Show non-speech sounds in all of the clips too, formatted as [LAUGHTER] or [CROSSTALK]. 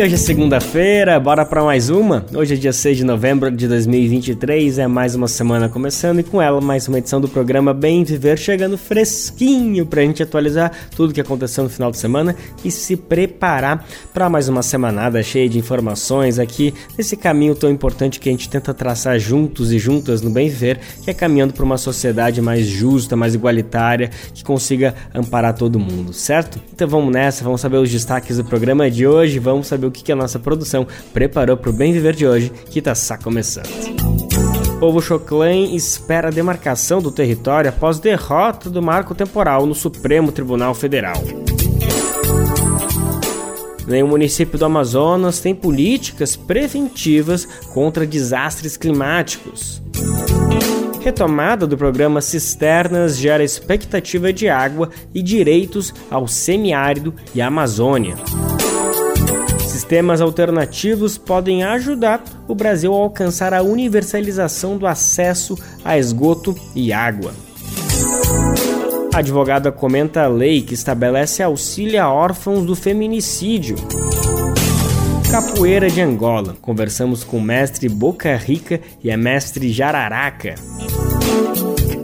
Hoje é segunda-feira, bora para mais uma? Hoje é dia 6 de novembro de 2023, é mais uma semana começando e com ela mais uma edição do programa Bem Viver chegando fresquinho pra gente atualizar tudo que aconteceu no final de semana e se preparar para mais uma semanada cheia de informações aqui nesse caminho tão importante que a gente tenta traçar juntos e juntas no Bem Viver, que é caminhando para uma sociedade mais justa, mais igualitária, que consiga amparar todo mundo, certo? Então vamos nessa, vamos saber os destaques do programa de hoje, vamos saber o que a nossa produção preparou para o Bem Viver de hoje, que está só começando. O povo Choclen espera a demarcação do território após derrota do marco temporal no Supremo Tribunal Federal. O município do Amazonas tem políticas preventivas contra desastres climáticos. Retomada do programa Cisternas gera expectativa de água e direitos ao semiárido e Amazônia. Sistemas alternativos podem ajudar o Brasil a alcançar a universalização do acesso a esgoto e água. A advogada comenta a lei que estabelece auxílio a órfãos do feminicídio. Capoeira de Angola. Conversamos com o mestre Boca Rica e a mestre Jararaca.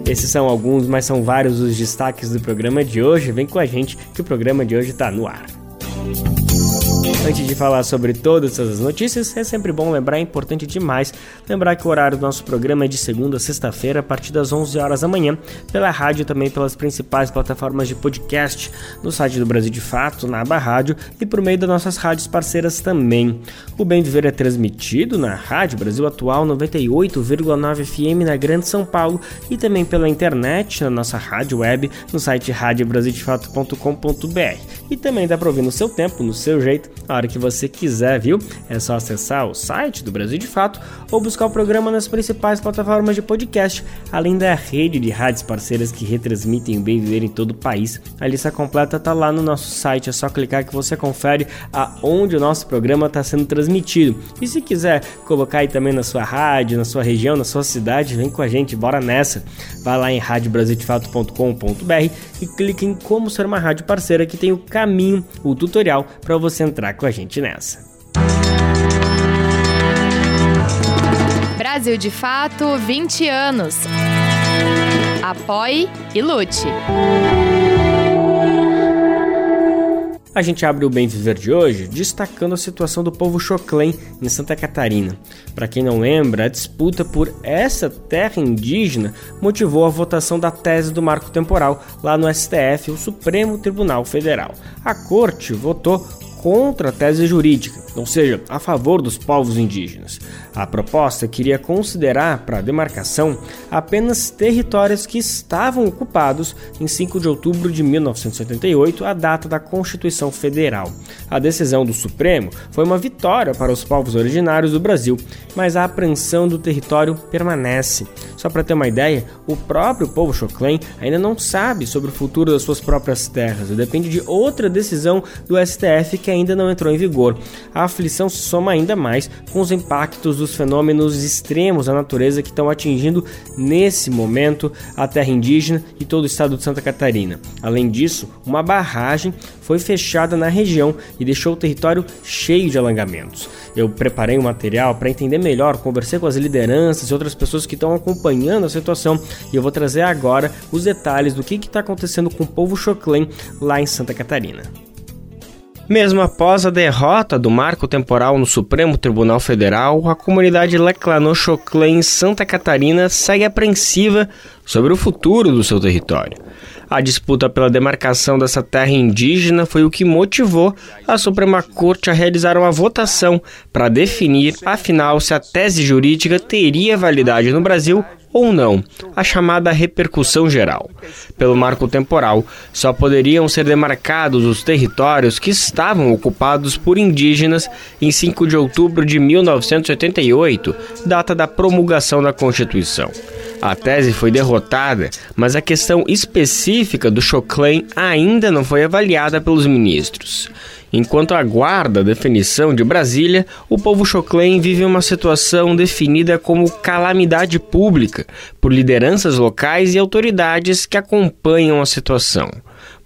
Esses são alguns, mas são vários os destaques do programa de hoje. Vem com a gente que o programa de hoje está no ar. Antes de falar sobre todas essas notícias, é sempre bom lembrar, é importante demais, lembrar que o horário do nosso programa é de segunda a sexta-feira, a partir das 11 horas da manhã, pela rádio e também pelas principais plataformas de podcast, no site do Brasil de Fato, na aba rádio e por meio das nossas rádios parceiras também. O Bem Viver é transmitido na Rádio Brasil Atual 98,9 FM na Grande São Paulo e também pela internet, na nossa rádio web, no site radiobrasildefato.com.br. E também dá para ouvir no seu tempo, no seu jeito, a hora que você quiser, viu? É só acessar o site do Brasil de Fato ou buscar o programa nas principais plataformas de podcast, além da rede de rádios parceiras que retransmitem o Bem Viver em todo o país. A lista completa tá lá no nosso site, é só clicar que você confere aonde o nosso programa está sendo transmitido. E se quiser colocar aí também na sua rádio, na sua região, na sua cidade, vem com a gente, bora nessa. Vai lá em radiobrasildefato.com.br e clique em como ser uma rádio parceira que tem o caminho, o tutorial para você entrar com a gente nessa. Brasil de Fato 20 anos. Apoie e lute. A gente abre o Bem Viver de hoje destacando a situação do povo Choclen em Santa Catarina. Para quem não lembra, a disputa por essa terra indígena motivou a votação da tese do marco temporal lá no STF, o Supremo Tribunal Federal. A corte votou contra a tese jurídica, ou seja, a favor dos povos indígenas. A proposta queria considerar para a demarcação apenas territórios que estavam ocupados em 5 de outubro de 1988, a data da Constituição Federal. A decisão do Supremo foi uma vitória para os povos originários do Brasil, mas a apreensão do território permanece. Só para ter uma ideia, o próprio povo Choclen ainda não sabe sobre o futuro das suas próprias terras e depende de outra decisão do STF que ainda não entrou em vigor. A aflição se soma ainda mais com os impactos dos fenômenos extremos da natureza que estão atingindo nesse momento a terra indígena e todo o estado de Santa Catarina. Além disso, uma barragem foi fechada na região e deixou o território cheio de alangamentos. Eu preparei um material para entender melhor, conversei com as lideranças e outras pessoas que estão acompanhando a situação e eu vou trazer agora os detalhes do que está acontecendo com o povo Choclen lá em Santa Catarina. Mesmo após a derrota do marco temporal no Supremo Tribunal Federal, a comunidade Leclano-Choclen em Santa Catarina segue apreensiva sobre o futuro do seu território. A disputa pela demarcação dessa terra indígena foi o que motivou a Suprema Corte a realizar uma votação para definir, afinal, se a tese jurídica teria validade no Brasil ou não, a chamada repercussão geral. Pelo marco temporal, só poderiam ser demarcados os territórios que estavam ocupados por indígenas em 5 de outubro de 1988, data da promulgação da Constituição. A tese foi derrotada, mas a questão específica do Choclen ainda não foi avaliada pelos ministros. Enquanto aguarda a definição de Brasília, o povo Choclen vive uma situação definida como calamidade pública por lideranças locais e autoridades que acompanham a situação.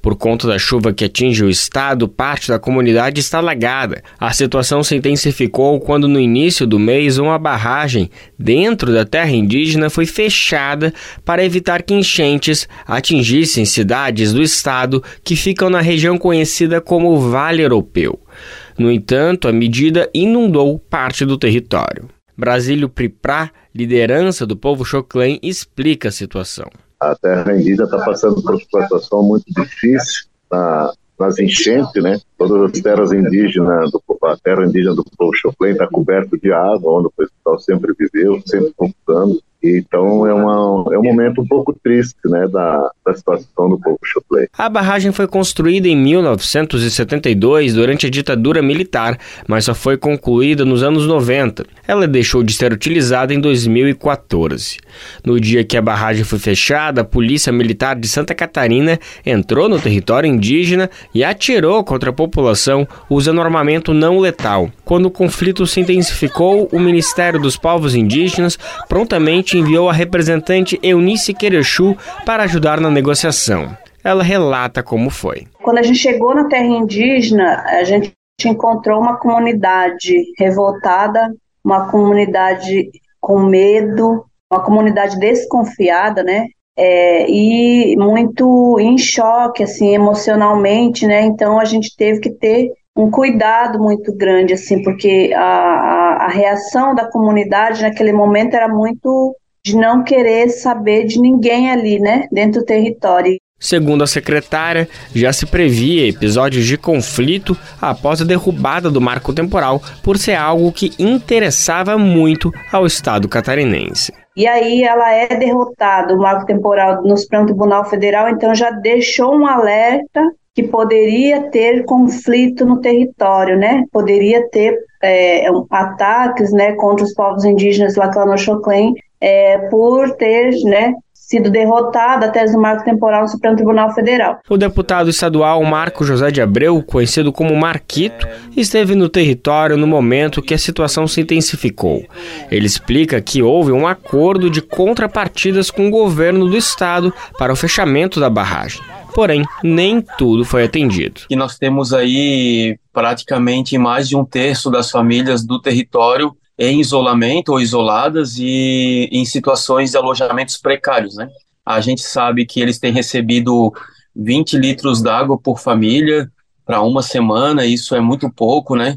Por conta da chuva que atinge o estado, parte da comunidade está alagada. A situação se intensificou quando, no início do mês, uma barragem dentro da terra indígena foi fechada para evitar que enchentes atingissem cidades do estado que ficam na região conhecida como Vale Europeu. No entanto, a medida inundou parte do território. Brasílio Priprá, liderança do povo Choclen, explica a situação a terra indígena está passando por uma situação muito difícil na, nas enchentes, né? Todas as terras indígenas, do, a terra indígena do povo Choclen está coberto de água, onde o pessoal sempre viveu, sempre conquistando. Então é, uma, é um momento um pouco triste né, da, da situação do povo Choplay. A barragem foi construída em 1972 durante a ditadura militar, mas só foi concluída nos anos 90. Ela deixou de ser utilizada em 2014. No dia que a barragem foi fechada, a Polícia Militar de Santa Catarina entrou no território indígena e atirou contra a população usando armamento não letal. Quando o conflito se intensificou, o Ministério dos Povos Indígenas prontamente enviou a representante Eunice Querechu para ajudar na negociação. Ela relata como foi. Quando a gente chegou na terra indígena, a gente encontrou uma comunidade revoltada, uma comunidade com medo, uma comunidade desconfiada, né? É, e muito em choque, assim, emocionalmente, né? Então a gente teve que ter um cuidado muito grande, assim, porque a, a, a, reação da comunidade naquele momento era muito de não querer saber de ninguém ali, né, dentro do território. Segundo a secretária, já se previa episódios de conflito após a derrubada do marco temporal, por ser algo que interessava muito ao Estado catarinense. E aí ela é derrotada, o marco temporal no Supremo Tribunal Federal, então já deixou um alerta que poderia ter conflito no território, né? Poderia ter é, ataques, né, contra os povos indígenas lá no Choclen, é, por ter, né, sido derrotada a tese do marco temporal no Supremo Tribunal Federal. O deputado estadual Marco José de Abreu, conhecido como Marquito, esteve no território no momento que a situação se intensificou. Ele explica que houve um acordo de contrapartidas com o governo do estado para o fechamento da barragem. Porém, nem tudo foi atendido. E nós temos aí praticamente mais de um terço das famílias do território em isolamento ou isoladas e em situações de alojamentos precários, né? A gente sabe que eles têm recebido 20 litros d'água por família para uma semana, isso é muito pouco, né?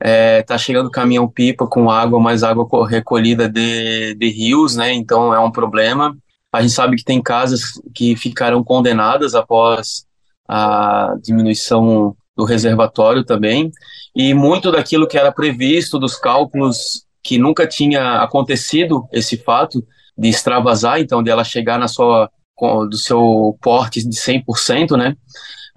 É, tá chegando caminhão-pipa com água, mais água recolhida de, de rios, né? Então é um problema. A gente sabe que tem casas que ficaram condenadas após a diminuição do reservatório também, e muito daquilo que era previsto dos cálculos que nunca tinha acontecido esse fato de extravasar, então de ela chegar na sua do seu porte de 100%, né?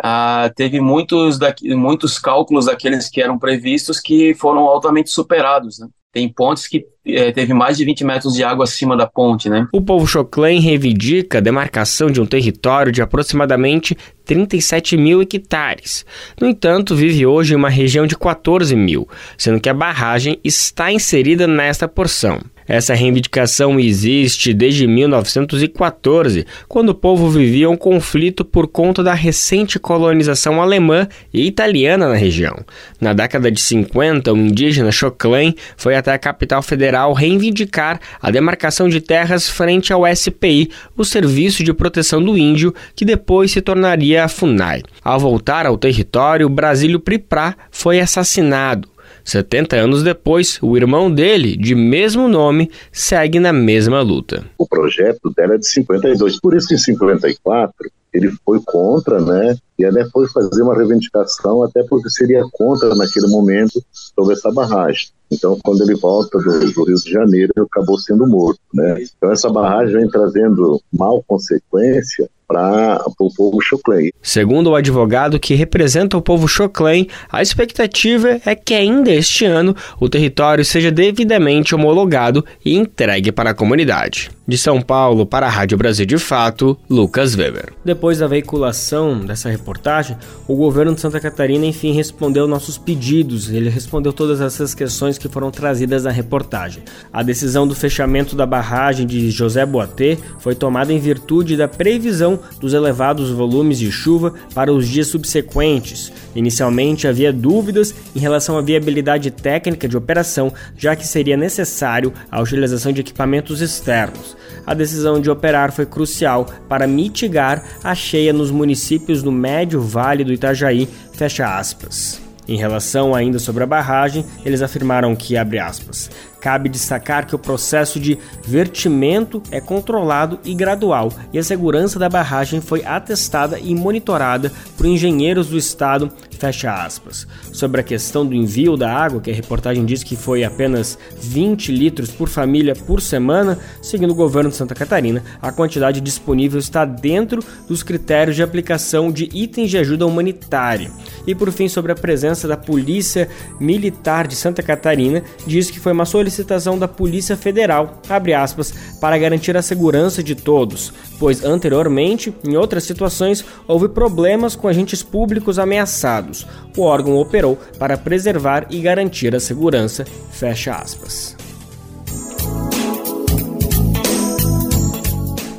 Ah, teve muitos, daqui, muitos cálculos daqueles que eram previstos que foram altamente superados, né? Tem pontes que é, teve mais de 20 metros de água acima da ponte, né? O povo Choclen reivindica a demarcação de um território de aproximadamente 37 mil hectares. No entanto, vive hoje em uma região de 14 mil, sendo que a barragem está inserida nesta porção. Essa reivindicação existe desde 1914, quando o povo vivia um conflito por conta da recente colonização alemã e italiana na região. Na década de 50, o indígena Choclen foi até a capital federal reivindicar a demarcação de terras frente ao SPI, o Serviço de Proteção do Índio, que depois se tornaria a FUNAI. Ao voltar ao território, Brasílio Priprá foi assassinado. 70 anos depois, o irmão dele, de mesmo nome, segue na mesma luta. O projeto dela é de 52, por isso em 54 ele foi contra, né? E até foi fazer uma reivindicação, até porque seria contra naquele momento sobre essa barragem. Então, quando ele volta do, do, Rio de Janeiro, ele acabou sendo morto, né? Então, essa barragem vem trazendo mal consequência para o povo Choclen. Segundo o advogado que representa o povo Choclen, a expectativa é que ainda este ano o território seja devidamente homologado e entregue para a comunidade. De São Paulo para a Rádio Brasil de Fato, Lucas Weber. Depois da veiculação dessa reportagem, o governo de Santa Catarina enfim respondeu nossos pedidos. Ele respondeu todas essas questões que foram trazidas na reportagem. A decisão do fechamento da barragem de José Boatê foi tomada em virtude da previsão dos elevados volumes de chuva para os dias subsequentes. Inicialmente havia dúvidas em relação à viabilidade técnica de operação, já que seria necessário a utilização de equipamentos externos a decisão de operar foi crucial para mitigar a cheia nos municípios do Médio Vale do Itajaí, fecha aspas. Em relação ainda sobre a barragem, eles afirmaram que, abre aspas, Cabe destacar que o processo de vertimento é controlado e gradual, e a segurança da barragem foi atestada e monitorada por engenheiros do estado. Fecha aspas. Sobre a questão do envio da água, que a reportagem diz que foi apenas 20 litros por família por semana, segundo o governo de Santa Catarina, a quantidade disponível está dentro dos critérios de aplicação de itens de ajuda humanitária. E por fim, sobre a presença da Polícia Militar de Santa Catarina, diz que foi uma solicitação solicitação da Polícia Federal, aspas, para garantir a segurança de todos, pois anteriormente, em outras situações, houve problemas com agentes públicos ameaçados. O órgão operou para preservar e garantir a segurança, fecha aspas.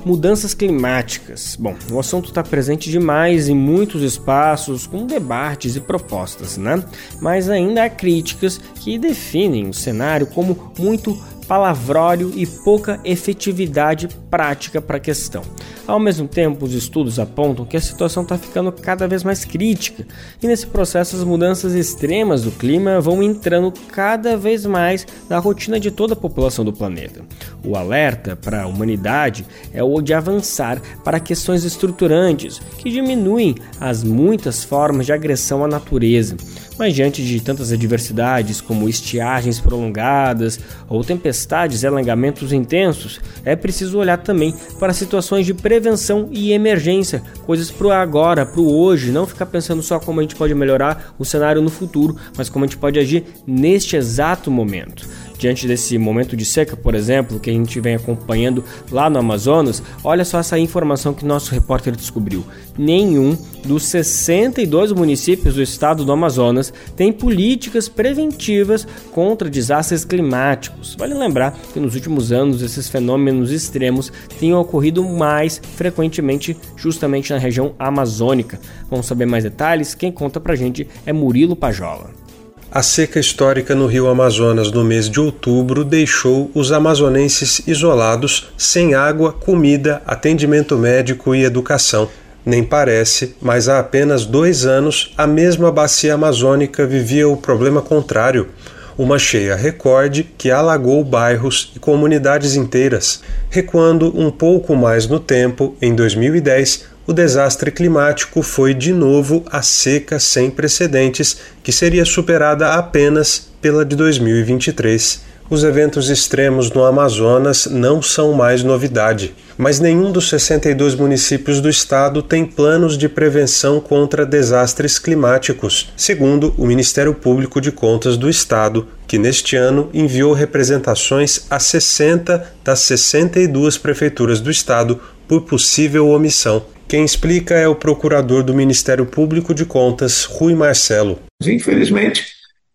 Mudanças climáticas. Bom, o assunto está presente demais em muitos espaços, com debates e propostas, né? Mas ainda há críticas que definem o cenário como muito palavrório e pouca efetividade prática para a questão. Ao mesmo tempo, os estudos apontam que a situação está ficando cada vez mais crítica, e nesse processo as mudanças extremas do clima vão entrando cada vez mais na rotina de toda a população do planeta. O alerta para a humanidade é o de avançar para questões estruturantes que diminuem as muitas formas de agressão à natureza mas diante de tantas adversidades como estiagens prolongadas ou tempestades e alangamentos intensos, é preciso olhar também para situações de prevenção e emergência, coisas para o agora, para o hoje, não ficar pensando só como a gente pode melhorar o cenário no futuro, mas como a gente pode agir neste exato momento diante desse momento de seca, por exemplo, que a gente vem acompanhando lá no Amazonas, olha só essa informação que nosso repórter descobriu. Nenhum dos 62 municípios do estado do Amazonas tem políticas preventivas contra desastres climáticos. Vale lembrar que nos últimos anos esses fenômenos extremos têm ocorrido mais frequentemente justamente na região amazônica. Vamos saber mais detalhes? Quem conta pra gente é Murilo Pajola. A seca histórica no rio Amazonas no mês de outubro deixou os amazonenses isolados, sem água, comida, atendimento médico e educação. Nem parece, mas há apenas dois anos a mesma bacia amazônica vivia o problema contrário uma cheia recorde que alagou bairros e comunidades inteiras. Recuando um pouco mais no tempo, em 2010, o desastre climático foi de novo a seca sem precedentes, que seria superada apenas pela de 2023. Os eventos extremos no Amazonas não são mais novidade, mas nenhum dos 62 municípios do estado tem planos de prevenção contra desastres climáticos, segundo o Ministério Público de Contas do estado, que neste ano enviou representações a 60 das 62 prefeituras do estado por possível omissão. Quem explica é o procurador do Ministério Público de Contas, Rui Marcelo. Infelizmente,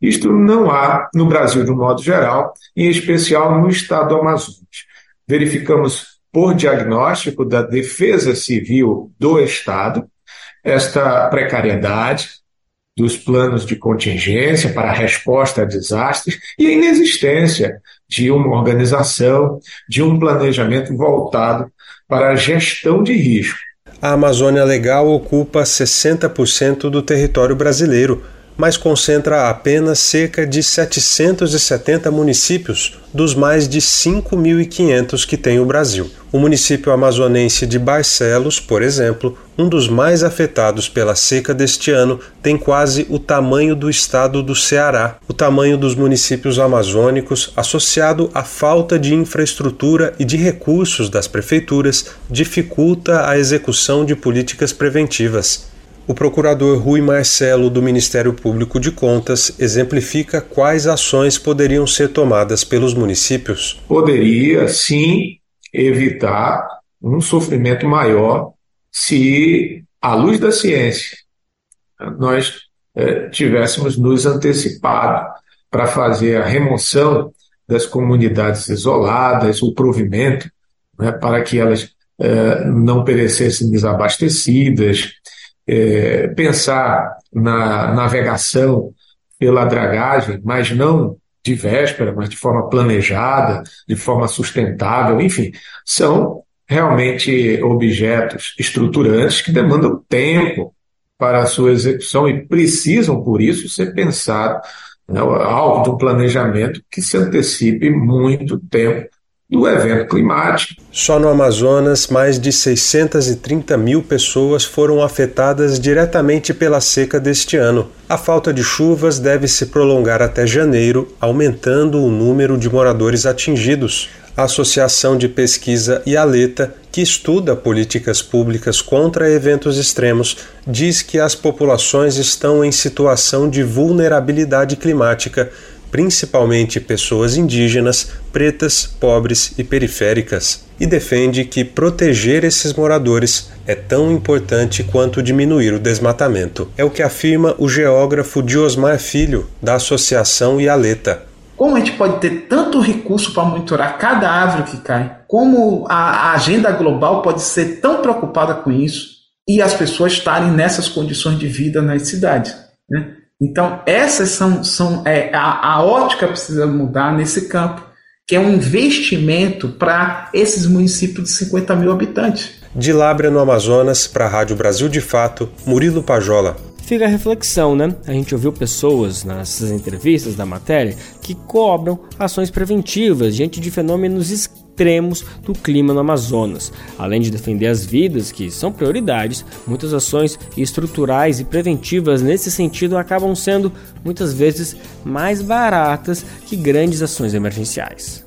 isto não há no Brasil de um modo geral, em especial no estado do Amazonas. Verificamos por diagnóstico da Defesa Civil do Estado esta precariedade dos planos de contingência para a resposta a desastres e a inexistência de uma organização, de um planejamento voltado para a gestão de risco. A Amazônia Legal ocupa 60% do território brasileiro, mas concentra apenas cerca de 770 municípios dos mais de 5.500 que tem o Brasil. O município amazonense de Barcelos, por exemplo, um dos mais afetados pela seca deste ano, tem quase o tamanho do estado do Ceará. O tamanho dos municípios amazônicos, associado à falta de infraestrutura e de recursos das prefeituras, dificulta a execução de políticas preventivas. O procurador Rui Marcelo, do Ministério Público de Contas, exemplifica quais ações poderiam ser tomadas pelos municípios. Poderia, sim, evitar um sofrimento maior se, à luz da ciência, nós é, tivéssemos nos antecipado para fazer a remoção das comunidades isoladas, o provimento, né, para que elas é, não perecessem desabastecidas, é, pensar na navegação pela dragagem, mas não de véspera, mas de forma planejada, de forma sustentável, enfim, são realmente objetos estruturantes que demandam tempo para a sua execução e precisam, por isso, ser pensados né, alvo de um planejamento que se antecipe muito tempo do evento climático. Só no Amazonas, mais de 630 mil pessoas foram afetadas diretamente pela seca deste ano. A falta de chuvas deve se prolongar até janeiro, aumentando o número de moradores atingidos. A Associação de Pesquisa IALETA, que estuda políticas públicas contra eventos extremos, diz que as populações estão em situação de vulnerabilidade climática principalmente pessoas indígenas, pretas, pobres e periféricas, e defende que proteger esses moradores é tão importante quanto diminuir o desmatamento. É o que afirma o geógrafo Diosmar Filho, da Associação Ialeta. Como a gente pode ter tanto recurso para monitorar cada árvore que cai? Como a agenda global pode ser tão preocupada com isso e as pessoas estarem nessas condições de vida nas cidades? Né? Então, essas são, são é, a, a ótica precisa mudar nesse campo, que é um investimento para esses municípios de 50 mil habitantes. De Lábrea, no Amazonas, para a Rádio Brasil de Fato, Murilo Pajola. Fica a reflexão, né? A gente ouviu pessoas nessas entrevistas da matéria que cobram ações preventivas diante de fenômenos extremos do clima no Amazonas. Além de defender as vidas, que são prioridades, muitas ações estruturais e preventivas nesse sentido acabam sendo muitas vezes mais baratas que grandes ações emergenciais.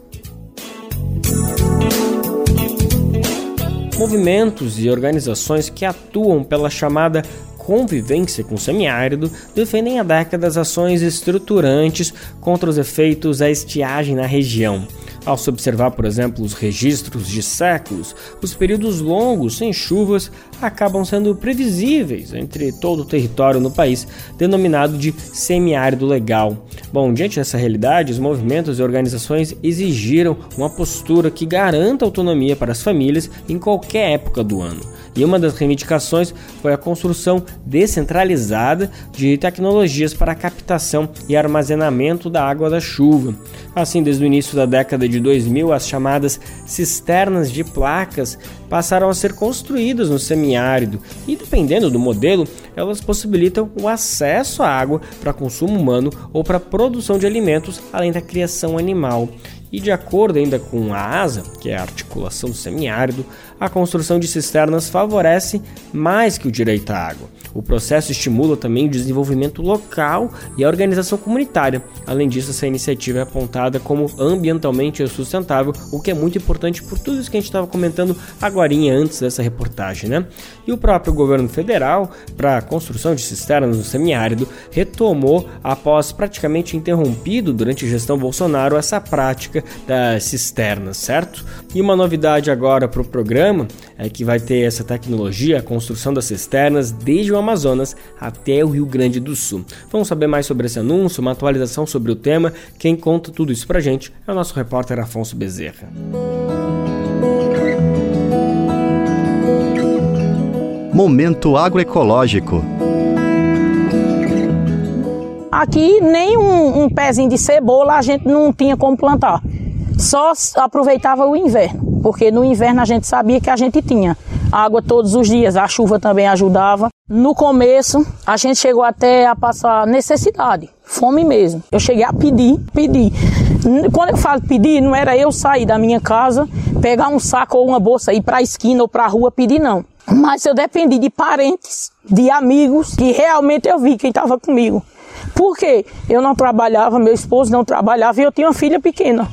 Movimentos e organizações que atuam pela chamada convivência com o semiárido defendem há décadas ações estruturantes contra os efeitos da estiagem na região. Ao se observar, por exemplo, os registros de séculos, os períodos longos sem chuvas acabam sendo previsíveis entre todo o território no país, denominado de semiárido legal. Bom, diante dessa realidade, os movimentos e organizações exigiram uma postura que garanta autonomia para as famílias em qualquer época do ano. E uma das reivindicações foi a construção descentralizada de tecnologias para captação e armazenamento da água da chuva. Assim, desde o início da década de 2000, as chamadas cisternas de placas passaram a ser construídas no semiárido e, dependendo do modelo, elas possibilitam o acesso à água para consumo humano ou para produção de alimentos, além da criação animal. E de acordo ainda com a ASA, que é a articulação do semiárido, a construção de cisternas favorece mais que o direito à água. O processo estimula também o desenvolvimento local e a organização comunitária. Além disso, essa iniciativa é apontada como ambientalmente sustentável, o que é muito importante por tudo isso que a gente estava comentando agora antes dessa reportagem, né? E o próprio governo federal, para a construção de cisternas no semiárido, retomou após praticamente interrompido durante a gestão Bolsonaro essa prática das cisternas, certo? E uma novidade agora para o programa é que vai ter essa tecnologia, a construção das cisternas desde o Amazonas até o Rio Grande do Sul. Vamos saber mais sobre esse anúncio, uma atualização sobre o tema. Quem conta tudo isso pra gente é o nosso repórter Afonso Bezerra. Momento agroecológico. Aqui nem um, um pezinho de cebola a gente não tinha como plantar. Só aproveitava o inverno, porque no inverno a gente sabia que a gente tinha água todos os dias, a chuva também ajudava. No começo, a gente chegou até a passar necessidade, fome mesmo. Eu cheguei a pedir, pedir. Quando eu falo pedir, não era eu sair da minha casa, pegar um saco ou uma bolsa, ir para a esquina ou para a rua pedir, não. Mas eu dependi de parentes, de amigos, que realmente eu vi quem estava comigo. Por quê? Eu não trabalhava, meu esposo não trabalhava e eu tinha uma filha pequena.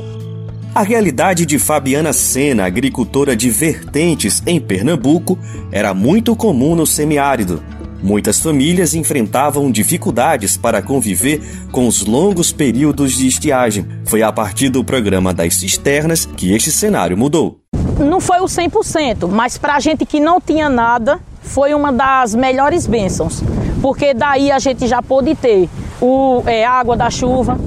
A realidade de Fabiana Sena, agricultora de vertentes em Pernambuco, era muito comum no semiárido. Muitas famílias enfrentavam dificuldades para conviver com os longos períodos de estiagem. Foi a partir do programa das cisternas que este cenário mudou. não foi o 100%, mas para a gente que não tinha nada, foi uma das melhores bênçãos, porque daí a gente já pôde ter o, é, água da chuva.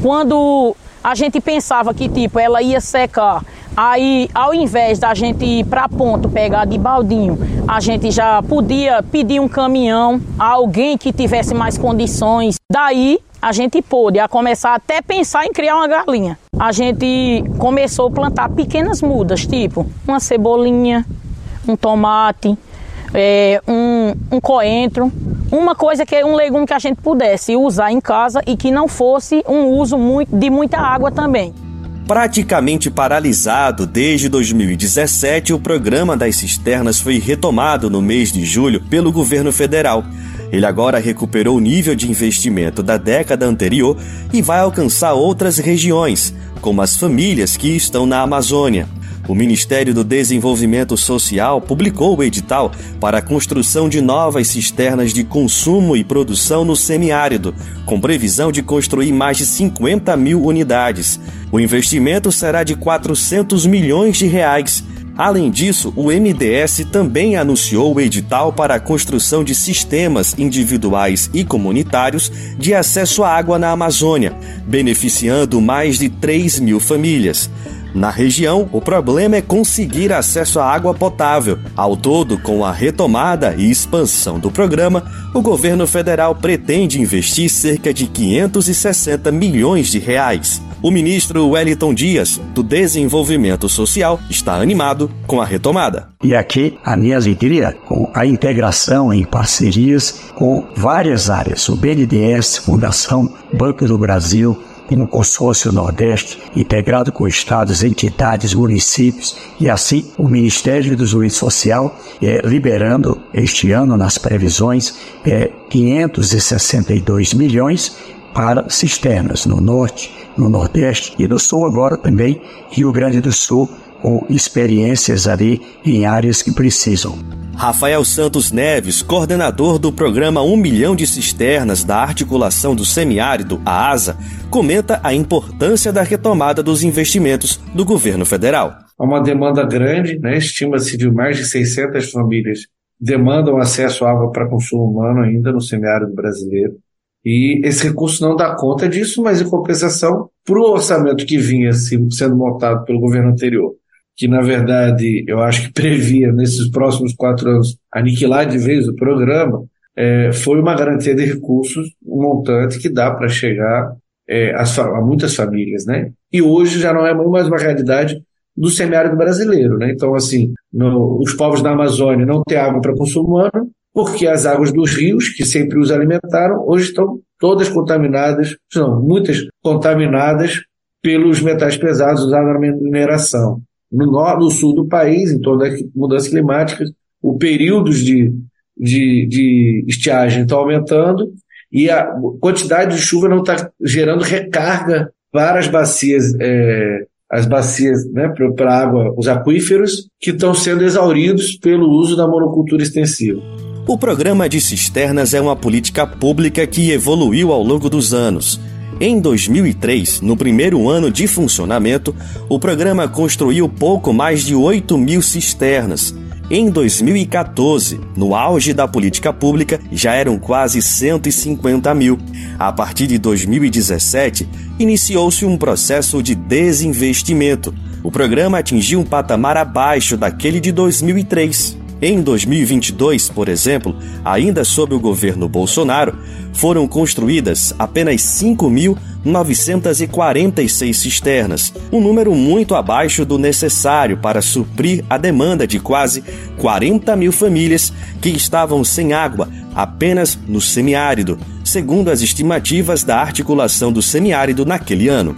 Quando a gente pensava que tipo ela ia secar, aí ao invés da gente ir para ponto pegar de baldinho, a gente já podia pedir um caminhão a alguém que tivesse mais condições. Daí a gente pôde a começar até pensar em criar uma galinha. A gente começou a plantar pequenas mudas, tipo uma cebolinha, um tomate, é, um, um coentro, uma coisa que é um legume que a gente pudesse usar em casa e que não fosse um uso de muita água também. Praticamente paralisado desde 2017, o programa das cisternas foi retomado no mês de julho pelo governo federal. Ele agora recuperou o nível de investimento da década anterior e vai alcançar outras regiões, como as famílias que estão na Amazônia. O Ministério do Desenvolvimento Social publicou o edital para a construção de novas cisternas de consumo e produção no semiárido, com previsão de construir mais de 50 mil unidades. O investimento será de 400 milhões de reais. Além disso, o MDS também anunciou o edital para a construção de sistemas individuais e comunitários de acesso à água na Amazônia, beneficiando mais de 3 mil famílias. Na região, o problema é conseguir acesso à água potável. Ao todo, com a retomada e expansão do programa, o governo federal pretende investir cerca de 560 milhões de reais. O ministro Wellington Dias, do Desenvolvimento Social, está animado com a retomada. E aqui a minha alegria com a integração em parcerias com várias áreas, o BNDES, Fundação Banco do Brasil, e no consórcio Nordeste, integrado com estados, entidades, municípios, e assim o Ministério do Desenvolvimento Social é, liberando este ano, nas previsões, é, 562 milhões para cisternas no Norte, no Nordeste e no Sul, agora também Rio Grande do Sul, com experiências ali em áreas que precisam. Rafael Santos Neves, coordenador do programa 1 milhão de cisternas da articulação do semiárido, a ASA, comenta a importância da retomada dos investimentos do governo federal. Há uma demanda grande, né? estima-se de mais de 600 famílias demandam acesso à água para consumo humano ainda no semiárido brasileiro. E esse recurso não dá conta disso, mas em compensação, para o orçamento que vinha sendo montado pelo governo anterior, que na verdade eu acho que previa nesses próximos quatro anos aniquilar de vez o programa, é, foi uma garantia de recursos, um montante que dá para chegar é, a, a, muitas famílias, né? E hoje já não é mais uma realidade do semiárido brasileiro, né? Então, assim, no, os povos da Amazônia não têm água para consumo humano, porque as águas dos rios, que sempre os alimentaram, hoje estão todas contaminadas, não, muitas contaminadas pelos metais pesados usados na mineração no, no sul do país, em toda a mudança climática, o períodos de, de, de estiagem estão aumentando e a quantidade de chuva não está gerando recarga para as bacias, é, as bacias né, para água, os aquíferos, que estão sendo exauridos pelo uso da monocultura extensiva. O programa de cisternas é uma política pública que evoluiu ao longo dos anos em 2003, no primeiro ano de funcionamento, o programa construiu pouco mais de 8 mil cisternas. Em 2014, no auge da política pública, já eram quase 150 mil. A partir de 2017, iniciou-se um processo de desinvestimento. O programa atingiu um patamar abaixo daquele de 2003. Em 2022, por exemplo, ainda sob o governo Bolsonaro, foram construídas apenas 5.946 cisternas, um número muito abaixo do necessário para suprir a demanda de quase 40 mil famílias que estavam sem água apenas no semiárido, segundo as estimativas da articulação do semiárido naquele ano.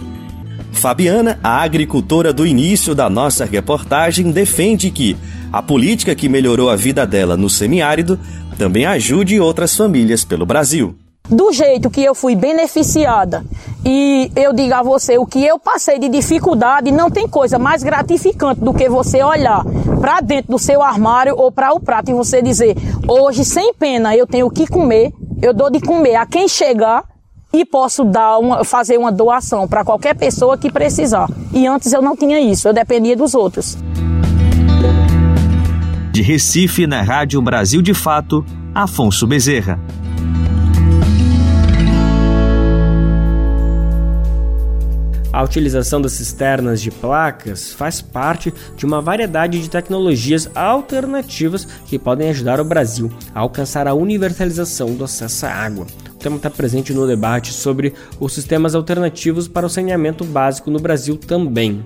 Fabiana, a agricultora do início da nossa reportagem, defende que a política que melhorou a vida dela no semiárido também ajude outras famílias pelo Brasil. Do jeito que eu fui beneficiada e eu digo a você o que eu passei de dificuldade, não tem coisa mais gratificante do que você olhar para dentro do seu armário ou para o prato e você dizer: hoje, sem pena, eu tenho o que comer, eu dou de comer a quem chegar e posso dar uma, fazer uma doação para qualquer pessoa que precisar. E antes eu não tinha isso, eu dependia dos outros. De Recife, na Rádio Brasil de Fato, Afonso Bezerra. A utilização das cisternas de placas faz parte de uma variedade de tecnologias alternativas que podem ajudar o Brasil a alcançar a universalização do acesso à água. O tema está presente no debate sobre os sistemas alternativos para o saneamento básico no Brasil também.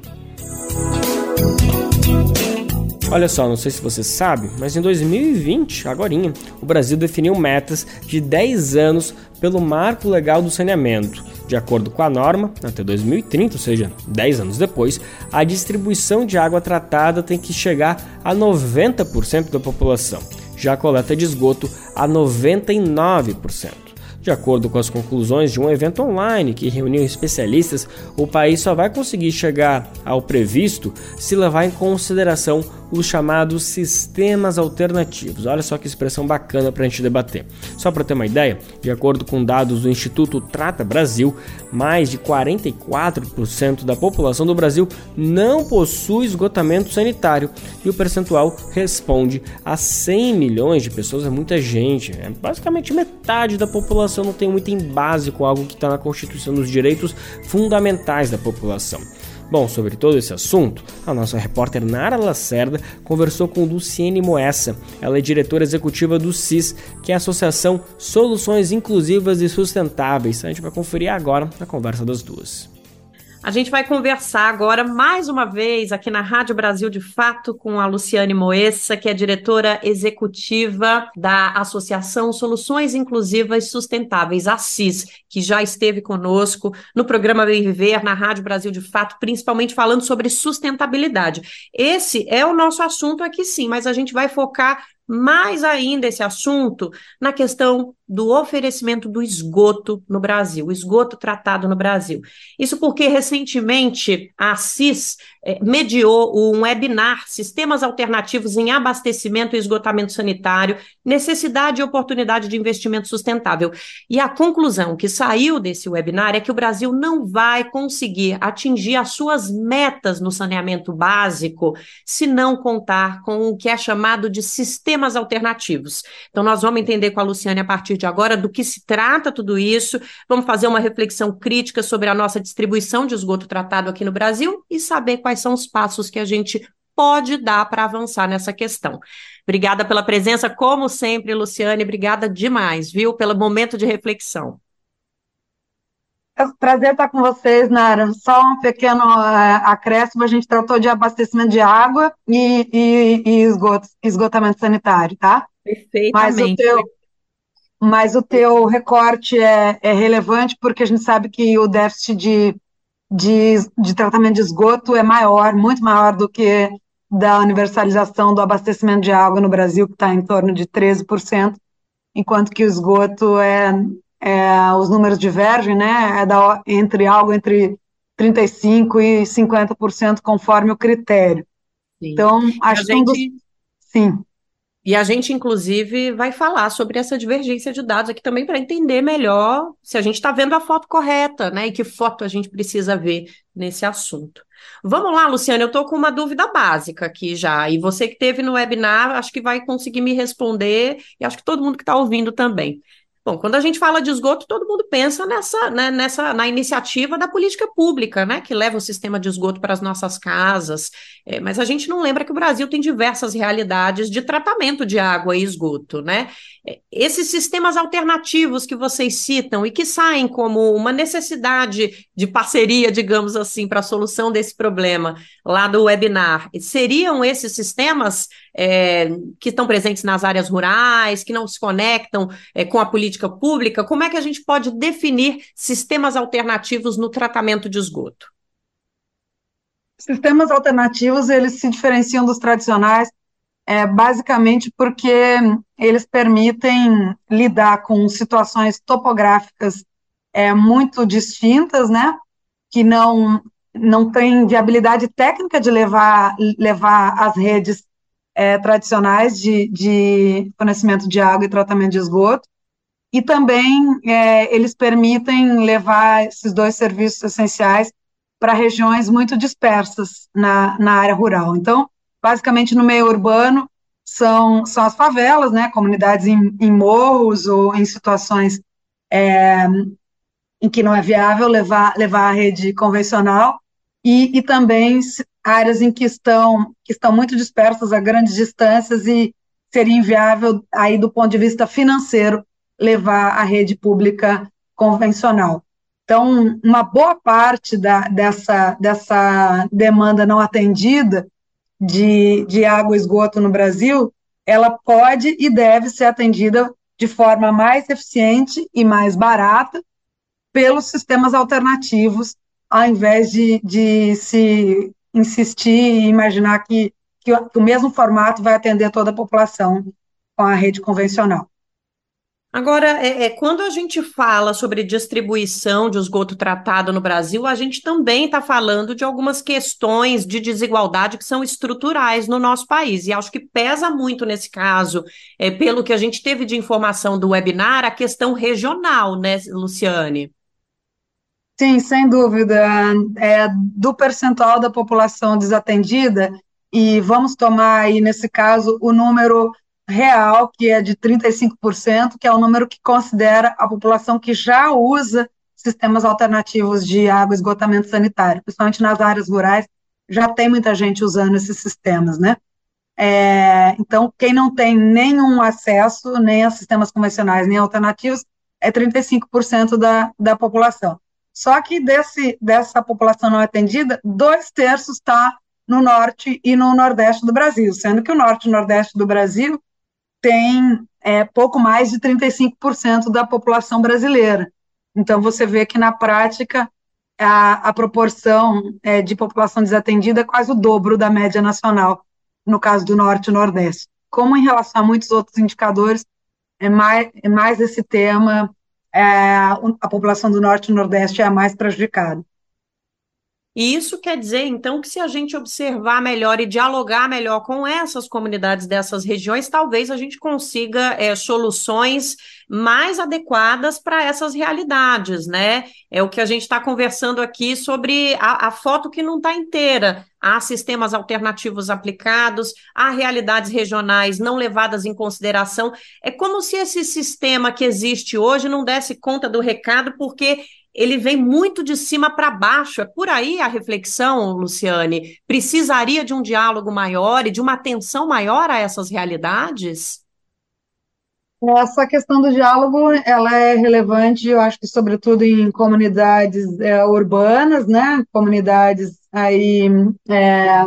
Olha só, não sei se você sabe, mas em 2020, agora, o Brasil definiu metas de 10 anos pelo marco legal do saneamento. De acordo com a norma, até 2030, ou seja, 10 anos depois, a distribuição de água tratada tem que chegar a 90% da população, já a coleta de esgoto a 99%. De acordo com as conclusões de um evento online que reuniu especialistas, o país só vai conseguir chegar ao previsto se levar em consideração os chamados sistemas alternativos. Olha só que expressão bacana para a gente debater. Só para ter uma ideia, de acordo com dados do Instituto Trata Brasil, mais de 44% da população do Brasil não possui esgotamento sanitário e o percentual responde a 100 milhões de pessoas. É muita gente, é basicamente metade da população não tem um item básico, algo que está na Constituição dos direitos fundamentais da população. Bom, sobre todo esse assunto, a nossa repórter Nara Lacerda conversou com Luciene Moessa. Ela é diretora executiva do CIS, que é a Associação Soluções Inclusivas e Sustentáveis. A gente vai conferir agora a conversa das duas. A gente vai conversar agora mais uma vez aqui na Rádio Brasil de Fato com a Luciane Moessa, que é diretora executiva da Associação Soluções Inclusivas Sustentáveis, a CIS, que já esteve conosco no programa Bem Viver, na Rádio Brasil de Fato, principalmente falando sobre sustentabilidade. Esse é o nosso assunto aqui sim, mas a gente vai focar mais ainda esse assunto na questão do oferecimento do esgoto no Brasil, esgoto tratado no Brasil. Isso porque recentemente a CIS mediou um webinar Sistemas Alternativos em Abastecimento e Esgotamento Sanitário, Necessidade e Oportunidade de Investimento Sustentável. E a conclusão que saiu desse webinar é que o Brasil não vai conseguir atingir as suas metas no saneamento básico se não contar com o que é chamado de sistemas alternativos. Então, nós vamos entender com a Luciane a partir de agora do que se trata tudo isso. Vamos fazer uma reflexão crítica sobre a nossa distribuição de esgoto tratado aqui no Brasil e saber quais são os passos que a gente pode dar para avançar nessa questão. Obrigada pela presença, como sempre, Luciane, obrigada demais, viu, pelo momento de reflexão. É um prazer estar com vocês, Nara. Só um pequeno uh, acréscimo, a gente tratou de abastecimento de água e, e, e esgoto, esgotamento sanitário, tá? Perfeitamente. Mas o teu, mas o teu recorte é, é relevante porque a gente sabe que o déficit de, de, de tratamento de esgoto é maior, muito maior do que da universalização do abastecimento de água no Brasil, que está em torno de 13%, enquanto que o esgoto é, é os números divergem, né? É da, entre algo entre 35% e 50% conforme o critério. Sim. Então, acho que um dos... Sim. E a gente, inclusive, vai falar sobre essa divergência de dados aqui também para entender melhor se a gente está vendo a foto correta, né? E que foto a gente precisa ver nesse assunto. Vamos lá, Luciana, eu estou com uma dúvida básica aqui já. E você que teve no webinar, acho que vai conseguir me responder, e acho que todo mundo que está ouvindo também. Bom, quando a gente fala de esgoto, todo mundo pensa nessa, né, nessa, na iniciativa da política pública, né, que leva o sistema de esgoto para as nossas casas, é, mas a gente não lembra que o Brasil tem diversas realidades de tratamento de água e esgoto, né? É, esses sistemas alternativos que vocês citam e que saem como uma necessidade de parceria, digamos assim, para a solução desse problema lá do webinar, seriam esses sistemas é, que estão presentes nas áreas rurais, que não se conectam é, com a política pública? Como é que a gente pode definir sistemas alternativos no tratamento de esgoto? Sistemas alternativos, eles se diferenciam dos tradicionais é, basicamente porque eles permitem lidar com situações topográficas é, muito distintas, né, que não, não tem viabilidade técnica de levar, levar as redes é, tradicionais de, de fornecimento de água e tratamento de esgoto, e também é, eles permitem levar esses dois serviços essenciais para regiões muito dispersas na, na área rural. Então, basicamente no meio urbano, são, são as favelas, né, comunidades em, em morros ou em situações é, em que não é viável levar, levar a rede convencional, e, e também áreas em que estão, que estão muito dispersas a grandes distâncias e seria inviável, aí do ponto de vista financeiro, levar a rede pública convencional. Então, uma boa parte da, dessa, dessa demanda não atendida de, de água e esgoto no Brasil, ela pode e deve ser atendida de forma mais eficiente e mais barata pelos sistemas alternativos, ao invés de, de se insistir e imaginar que, que o mesmo formato vai atender toda a população com a rede convencional. Agora, é, é, quando a gente fala sobre distribuição de esgoto tratado no Brasil, a gente também está falando de algumas questões de desigualdade que são estruturais no nosso país. E acho que pesa muito nesse caso, é, pelo que a gente teve de informação do webinar, a questão regional, né, Luciane? Sim, sem dúvida. É, do percentual da população desatendida, e vamos tomar aí, nesse caso, o número real, que é de 35%, que é o número que considera a população que já usa sistemas alternativos de água e esgotamento sanitário, principalmente nas áreas rurais, já tem muita gente usando esses sistemas, né? É, então, quem não tem nenhum acesso, nem a sistemas convencionais, nem alternativos, é 35% da, da população. Só que desse, dessa população não atendida, dois terços está no norte e no nordeste do Brasil, sendo que o norte e o nordeste do Brasil tem é, pouco mais de 35% da população brasileira. Então, você vê que na prática a, a proporção é, de população desatendida é quase o dobro da média nacional, no caso do Norte e Nordeste. Como em relação a muitos outros indicadores, é mais, é mais esse tema, é, a população do Norte e Nordeste é a mais prejudicada. E isso quer dizer, então, que se a gente observar melhor e dialogar melhor com essas comunidades dessas regiões, talvez a gente consiga é, soluções mais adequadas para essas realidades, né? É o que a gente está conversando aqui sobre a, a foto que não está inteira. Há sistemas alternativos aplicados, há realidades regionais não levadas em consideração. É como se esse sistema que existe hoje não desse conta do recado, porque ele vem muito de cima para baixo. É por aí a reflexão, Luciane? Precisaria de um diálogo maior e de uma atenção maior a essas realidades? Essa questão do diálogo, ela é relevante, eu acho que sobretudo em comunidades é, urbanas, né, comunidades aí é,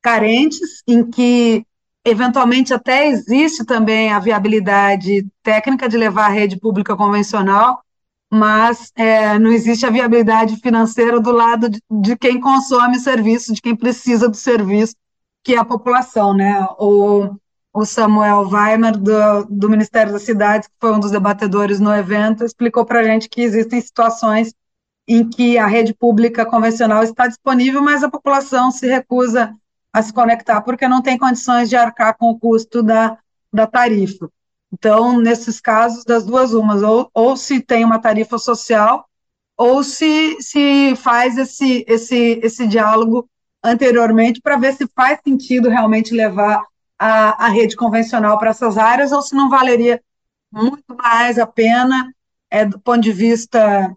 carentes, em que eventualmente até existe também a viabilidade técnica de levar a rede pública convencional, mas é, não existe a viabilidade financeira do lado de, de, quem consome serviço, de quem precisa do serviço, que é a população, né? O, o Samuel Weimar, do, do Ministério das Cidades, que foi um dos debatedores no evento, explicou para a gente que existem situações em que a rede pública convencional está disponível, mas a população se recusa a se conectar porque não tem condições de arcar com o custo da, da tarifa. Então, nesses casos, das duas umas, ou, ou se tem uma tarifa social, ou se, se faz esse, esse, esse diálogo anteriormente para ver se faz sentido realmente levar a, a rede convencional para essas áreas, ou se não valeria muito mais a pena, é, do ponto de vista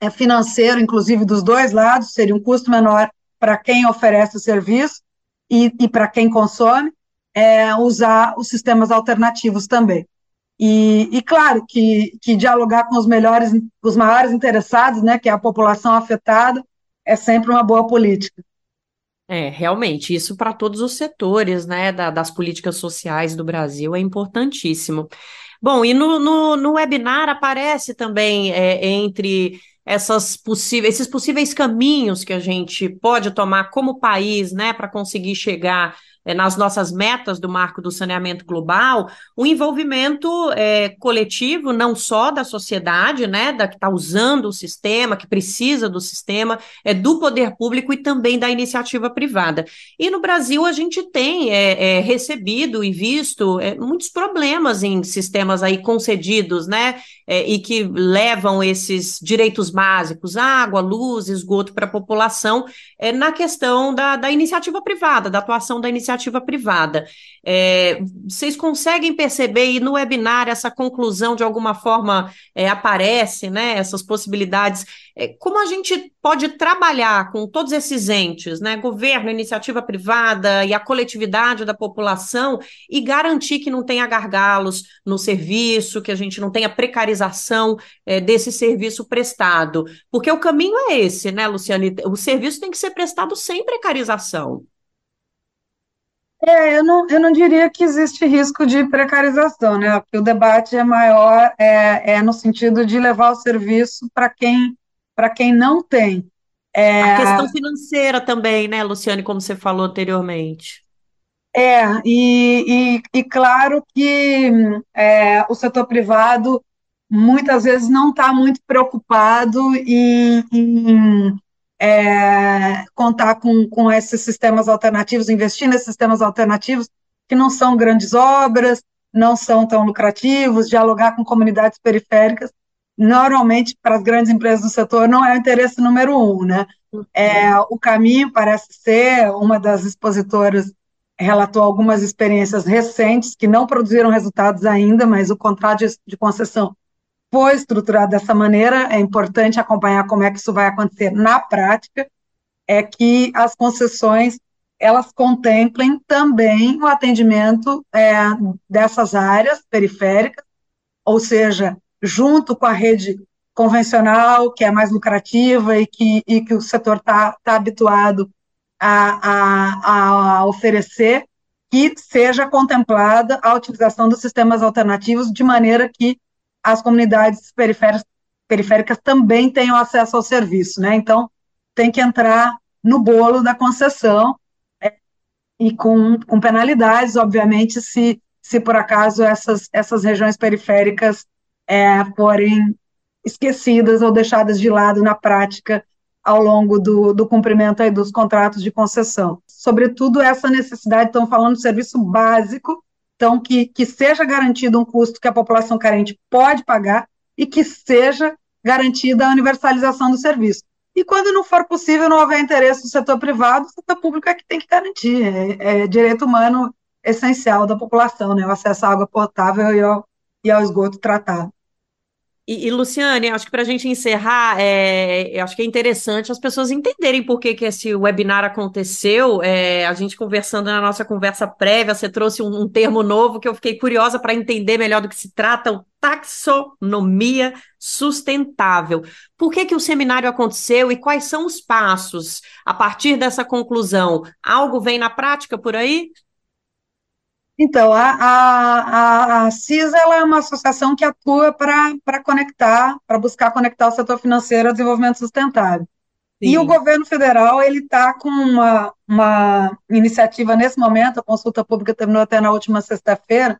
é, financeiro, inclusive dos dois lados, seria um custo menor para quem oferece o serviço e, e para quem consome, é, usar os sistemas alternativos também. E, e, claro que, que dialogar com os melhores, os maiores interessados, né, que é a população afetada, é sempre uma boa política. É, realmente, isso para todos os setores, né, da, das políticas sociais do Brasil é importantíssimo. Bom, e no, no, no webinar aparece também é, entre essas possíveis, esses possíveis caminhos que a gente pode tomar como país, né, para conseguir chegar nas nossas metas do marco do saneamento global, o envolvimento é, coletivo, não só da sociedade, né, da que está usando o sistema, que precisa do sistema, é do poder público e também da iniciativa privada. E no Brasil a gente tem é, é recebido e visto é, muitos problemas em sistemas aí concedidos, né, é, e que levam esses direitos básicos, água, luz, esgoto para a população, na questão da, da iniciativa privada, da atuação da iniciativa iniciativa privada. É, vocês conseguem perceber, e no webinar essa conclusão de alguma forma é, aparece, né? Essas possibilidades. É, como a gente pode trabalhar com todos esses entes, né? Governo, iniciativa privada e a coletividade da população e garantir que não tenha gargalos no serviço, que a gente não tenha precarização é, desse serviço prestado. Porque o caminho é esse, né, Luciane? O serviço tem que ser prestado sem precarização. É, eu não, eu não diria que existe risco de precarização, né? O debate é maior é, é no sentido de levar o serviço para quem para quem não tem. É, a questão financeira também, né, Luciane, como você falou anteriormente. É, e, e, e claro que é, o setor privado muitas vezes não está muito preocupado em, em é, contar com, com esses sistemas alternativos, investir nesses sistemas alternativos, que não são grandes obras, não são tão lucrativos, dialogar com comunidades periféricas, normalmente para as grandes empresas do setor não é o interesse número um, né? É, o caminho parece ser, uma das expositoras relatou algumas experiências recentes que não produziram resultados ainda, mas o contrato de, concessão foi estruturado dessa maneira, é importante acompanhar como é que isso vai acontecer na prática, é que as concessões elas contemplem também o atendimento é, dessas áreas periféricas, ou seja, junto com a rede convencional, que é mais lucrativa e que, e que o setor está tá habituado a, a, a oferecer, que seja contemplada a utilização dos sistemas alternativos de maneira que as comunidades periféricas, periféricas também tenham acesso ao serviço, né? Então, tem que entrar no bolo da concessão é, e com, com penalidades, obviamente, se, se por acaso essas, essas regiões periféricas é, forem esquecidas ou deixadas de lado na prática ao longo do, do cumprimento dos contratos de concessão. Sobretudo essa necessidade, estão falando de serviço básico, então, que, que seja garantido um custo que a população carente pode pagar e que seja garantida a universalização do serviço. E quando não for possível, não houver interesse do setor privado, o setor público é que tem que garantir. É, é direito humano essencial da população, né? o acesso à água potável e ao, e ao esgoto tratado. E, e, Luciane, acho que para a gente encerrar, é, acho que é interessante as pessoas entenderem por que, que esse webinar aconteceu. É, a gente conversando na nossa conversa prévia, você trouxe um, um termo novo que eu fiquei curiosa para entender melhor do que se trata, o taxonomia sustentável. Por que, que o seminário aconteceu e quais são os passos a partir dessa conclusão? Algo vem na prática por aí? Então, a, a, a CIS ela é uma associação que atua para conectar, para buscar conectar o setor financeiro ao desenvolvimento sustentável. Sim. E o governo federal ele está com uma, uma iniciativa nesse momento, a consulta pública terminou até na última sexta-feira,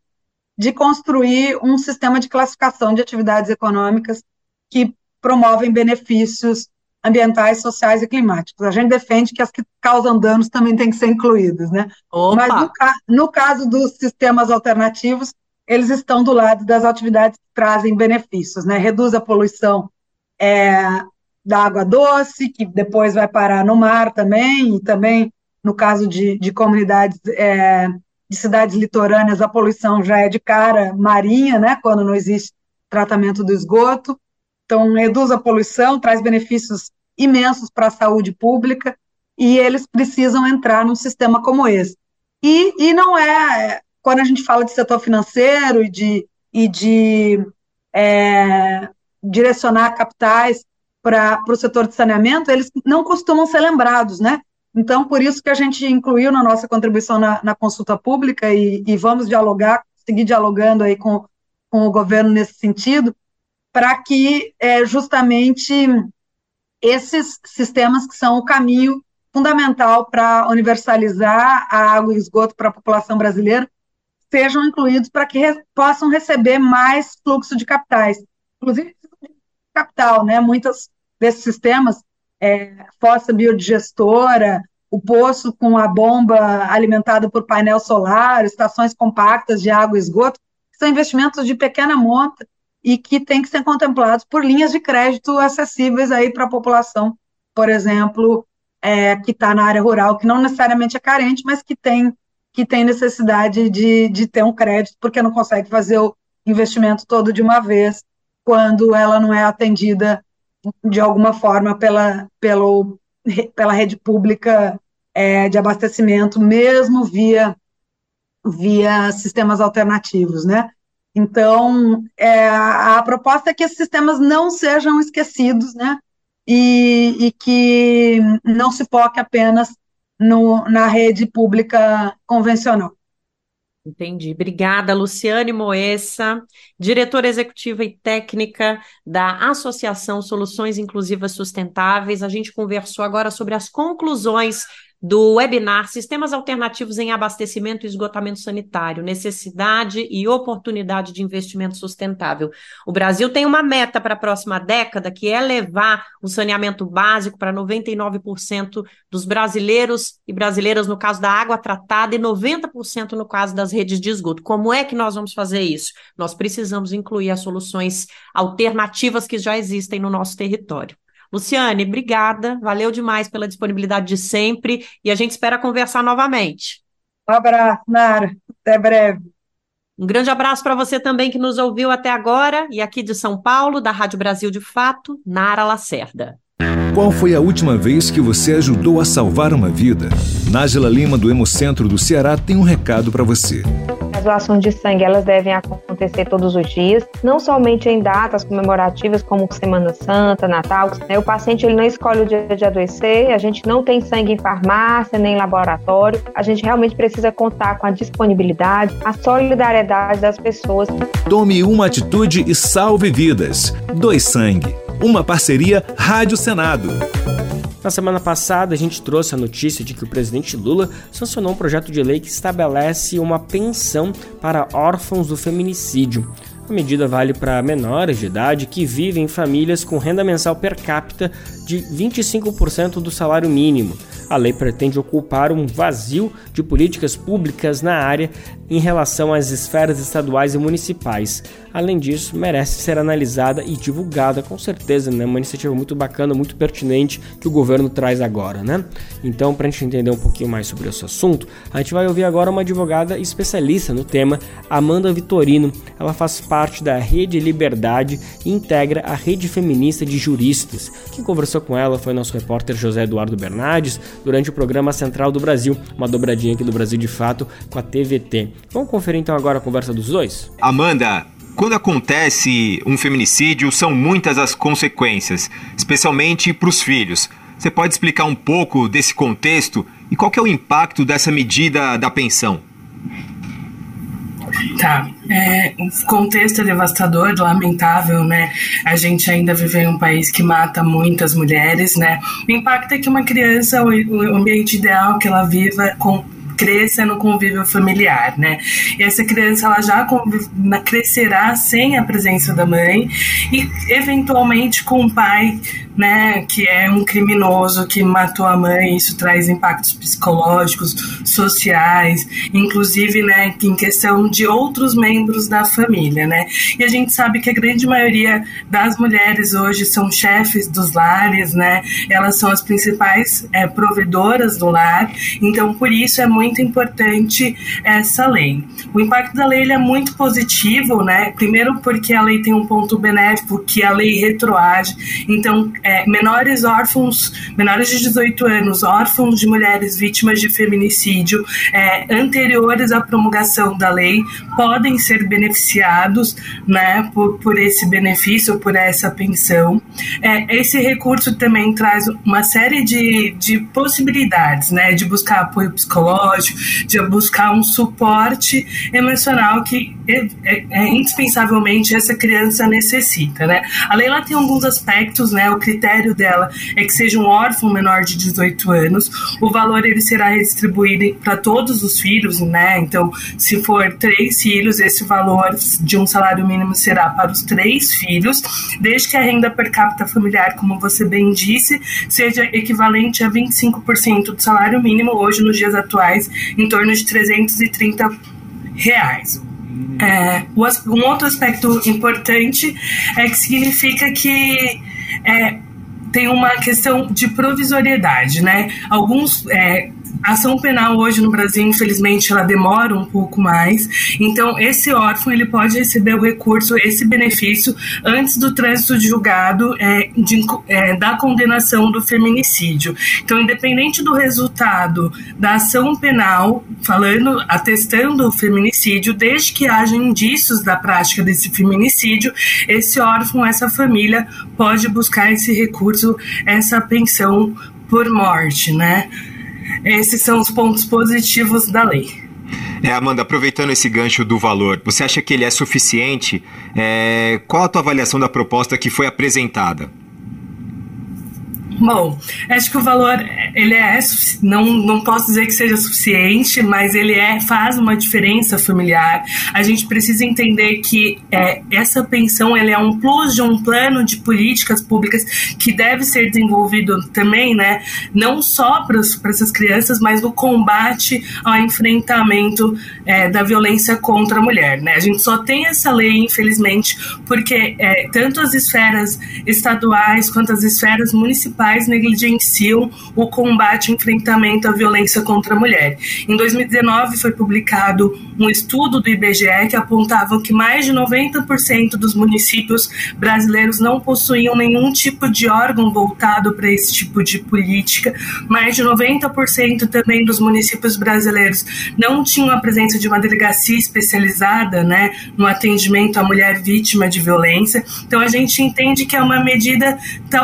de construir um sistema de classificação de atividades econômicas que promovem benefícios ambientais, sociais e climáticos. A gente defende que as que causam danos também têm que ser incluídas, né? Opa. Mas no, no caso dos sistemas alternativos, eles estão do lado das atividades que trazem benefícios, né? Reduz a poluição é, da água doce, que depois vai parar no mar também, e também, no caso de, de comunidades, é, de cidades litorâneas, a poluição já é de cara marinha, né? Quando não existe tratamento do esgoto. Então, reduz a poluição, traz benefícios imensos para a saúde pública, e eles precisam entrar num sistema como esse. E, e não é, quando a gente fala de setor financeiro e de, e de é, direcionar capitais para o setor de saneamento, eles não costumam ser lembrados, né? Então, por isso que a gente incluiu na nossa contribuição na, na consulta pública e, e, vamos dialogar, seguir dialogando aí com, com o governo nesse sentido, para que é, justamente esses sistemas que são o caminho fundamental para universalizar a água e esgoto para a população brasileira sejam incluídos para que re possam receber mais fluxo de capitais, inclusive capital, né? Muitos desses sistemas, é, fossa biodigestora, o poço com a bomba alimentada por painel solar, estações compactas de água e esgoto, são investimentos de pequena monta e que tem que ser contemplados por linhas de crédito acessíveis aí para a população, por exemplo, é, que está na área rural, que não necessariamente é carente, mas que tem que tem necessidade de, de ter um crédito, porque não consegue fazer o investimento todo de uma vez, quando ela não é atendida de alguma forma pela, pelo, pela rede pública é, de abastecimento, mesmo via, via sistemas alternativos, né? Então, é, a, proposta é que esses sistemas não sejam esquecidos, né? E, e que não se foque apenas no, na rede pública convencional. Entendi. Obrigada, Luciane Moessa, diretora executiva e técnica da Associação Soluções Inclusivas Sustentáveis. A gente conversou agora sobre as conclusões do webinar Sistemas Alternativos em Abastecimento e Esgotamento Sanitário, Necessidade e Oportunidade de Investimento Sustentável. O Brasil tem uma meta para a próxima década, que é levar o saneamento básico para 99% dos brasileiros e brasileiras no caso da água tratada e 90% no caso das redes de esgoto. Como é que nós vamos fazer isso? Nós precisamos incluir as soluções alternativas que já existem no nosso território. Luciane, obrigada, valeu demais pela disponibilidade de sempre e a gente espera conversar novamente. Um abraço, Nara, até breve. Um grande abraço para você também que nos ouviu até agora e aqui de São Paulo, da Rádio Brasil de Fato, Nara Lacerda. Qual foi a última vez que você ajudou a salvar uma vida? Nájila Lima, do Hemocentro do Ceará, tem um recado para você. Doações de sangue elas devem acontecer todos os dias, não somente em datas comemorativas como Semana Santa, Natal. Né? O paciente ele não escolhe o dia de adoecer, a gente não tem sangue em farmácia nem em laboratório. A gente realmente precisa contar com a disponibilidade, a solidariedade das pessoas. Tome uma atitude e salve vidas. Doe sangue. Uma parceria Rádio Senado. Na semana passada, a gente trouxe a notícia de que o presidente Lula sancionou um projeto de lei que estabelece uma pensão para órfãos do feminicídio. A medida vale para menores de idade que vivem em famílias com renda mensal per capita de 25% do salário mínimo. A lei pretende ocupar um vazio de políticas públicas na área em relação às esferas estaduais e municipais. Além disso, merece ser analisada e divulgada, com certeza, né? Uma iniciativa muito bacana, muito pertinente que o governo traz agora, né? Então, para a gente entender um pouquinho mais sobre esse assunto, a gente vai ouvir agora uma advogada especialista no tema, Amanda Vitorino. Ela faz parte da Rede Liberdade e integra a Rede Feminista de Juristas. Quem conversou com ela foi nosso repórter José Eduardo Bernardes durante o programa Central do Brasil, uma dobradinha aqui do Brasil de Fato com a TVT. Vamos conferir então agora a conversa dos dois? Amanda, quando acontece um feminicídio, são muitas as consequências, especialmente para os filhos. Você pode explicar um pouco desse contexto e qual é o impacto dessa medida da pensão? Tá, é, o contexto é devastador, lamentável, né? A gente ainda vive em um país que mata muitas mulheres, né? O impacto é que uma criança, o, ambiente ideal que ela viva com cresça no convívio familiar, né? E essa criança ela já crescerá sem a presença da mãe e eventualmente com o pai né, que é um criminoso que matou a mãe, isso traz impactos psicológicos, sociais, inclusive, né, em questão de outros membros da família, né? E a gente sabe que a grande maioria das mulheres hoje são chefes dos lares, né? Elas são as principais é, provedoras do lar, então por isso é muito importante essa lei. O impacto da lei é muito positivo, né? Primeiro porque a lei tem um ponto benéfico que a lei retroage, então é, menores órfãos, menores de 18 anos, órfãos de mulheres vítimas de feminicídio é, anteriores à promulgação da lei podem ser beneficiados né, por, por esse benefício, por essa pensão. É, esse recurso também traz uma série de, de possibilidades, né, de buscar apoio psicológico, de buscar um suporte emocional que é, é, é indispensavelmente essa criança necessita. Né? A lei tem alguns aspectos, né, o critério dela é que seja um órfão menor de 18 anos, o valor ele será redistribuído para todos os filhos, né? Então, se for três filhos, esse valor de um salário mínimo será para os três filhos, desde que a renda per capita familiar, como você bem disse, seja equivalente a 25% do salário mínimo, hoje nos dias atuais, em torno de 330 reais. É, um outro aspecto importante é que significa que é, tem uma questão de provisoriedade, né? Alguns é, a ação penal hoje no Brasil, infelizmente, ela demora um pouco mais. Então, esse órfão ele pode receber o recurso, esse benefício, antes do trânsito de julgado é, de, é, da condenação do feminicídio. Então, independente do resultado da ação penal, falando, atestando o feminicídio, desde que haja indícios da prática desse feminicídio, esse órfão, essa família pode buscar esse recurso, essa pensão por morte, né? Esses são os pontos positivos da lei. É, Amanda, aproveitando esse gancho do valor, você acha que ele é suficiente? É, qual a tua avaliação da proposta que foi apresentada? Bom, acho que o valor ele é não não posso dizer que seja suficiente, mas ele é faz uma diferença familiar. A gente precisa entender que é, essa pensão ele é um plus de um plano de políticas públicas que deve ser desenvolvido também, né? Não só para essas crianças, mas no combate ao enfrentamento é, da violência contra a mulher, né? A gente só tem essa lei, infelizmente, porque é, tanto as esferas estaduais quanto as esferas municipais municipais negligenciam o combate e enfrentamento à violência contra a mulher. Em 2019 foi publicado um estudo do IBGE que apontava que mais de 90% dos municípios brasileiros não possuíam nenhum tipo de órgão voltado para esse tipo de política. Mais de 90% também dos municípios brasileiros não tinham a presença de uma delegacia especializada, né, no atendimento à mulher vítima de violência. Então a gente entende que é uma medida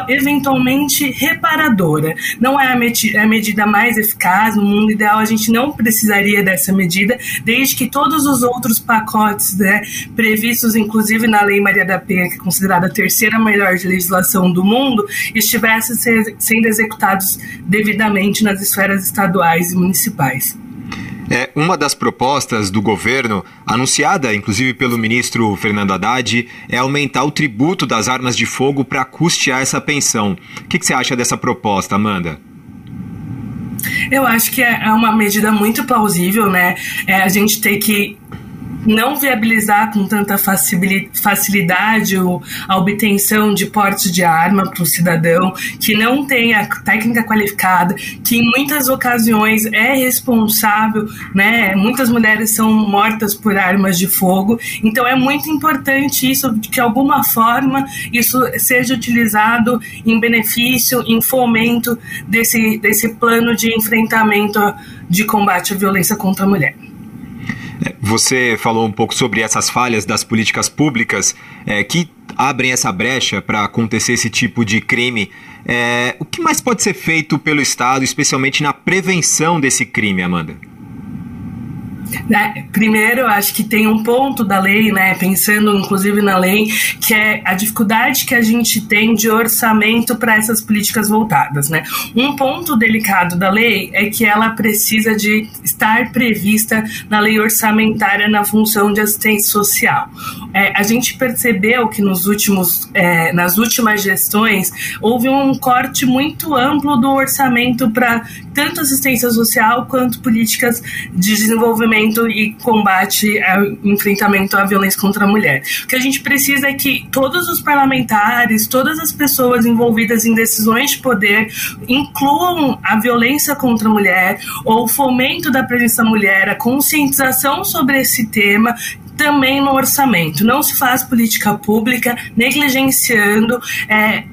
eventualmente reparadora. Não é a, med a medida mais eficaz, no mundo ideal a gente não precisaria dessa medida, desde que todos os outros pacotes né, previstos, inclusive na Lei Maria da Penha, que é considerada a terceira melhor legislação do mundo, estivessem sendo executados devidamente nas esferas estaduais e municipais. É, uma das propostas do governo, anunciada inclusive pelo ministro Fernando Haddad, é aumentar o tributo das armas de fogo para custear essa pensão. O que, que você acha dessa proposta, Amanda? Eu acho que é, uma medida muito plausível, né? É, a gente tem que não viabilizar com tanta facilidade a obtenção de porte de arma para o cidadão que não tem a técnica qualificada, que em muitas ocasiões é responsável, né? Muitas mulheres são mortas por armas de fogo, então é muito importante isso, que de alguma forma isso seja utilizado em benefício, em fomento desse, desse plano de enfrentamento de combate à violência contra a mulher. Você falou um pouco sobre essas falhas das políticas públicas é, que abrem essa brecha para acontecer esse tipo de crime. É, o que mais pode ser feito pelo Estado, especialmente na prevenção desse crime, Amanda? Né? Primeiro, acho que tem um ponto da lei, né, pensando inclusive na lei, que é a dificuldade que a gente tem de orçamento para essas políticas voltadas. Né? Um ponto delicado da lei é que ela precisa de estar prevista na lei orçamentária na função de assistência social. É, a gente percebeu que nos últimos, é, nas últimas gestões houve um corte muito amplo do orçamento para tanto assistência social quanto políticas de desenvolvimento e combate ao enfrentamento à violência contra a mulher. O que a gente precisa é que todos os parlamentares, todas as pessoas envolvidas em decisões de poder incluam a violência contra a mulher ou o fomento da presença da mulher, a conscientização sobre esse tema também no orçamento. Não se faz política pública negligenciando é,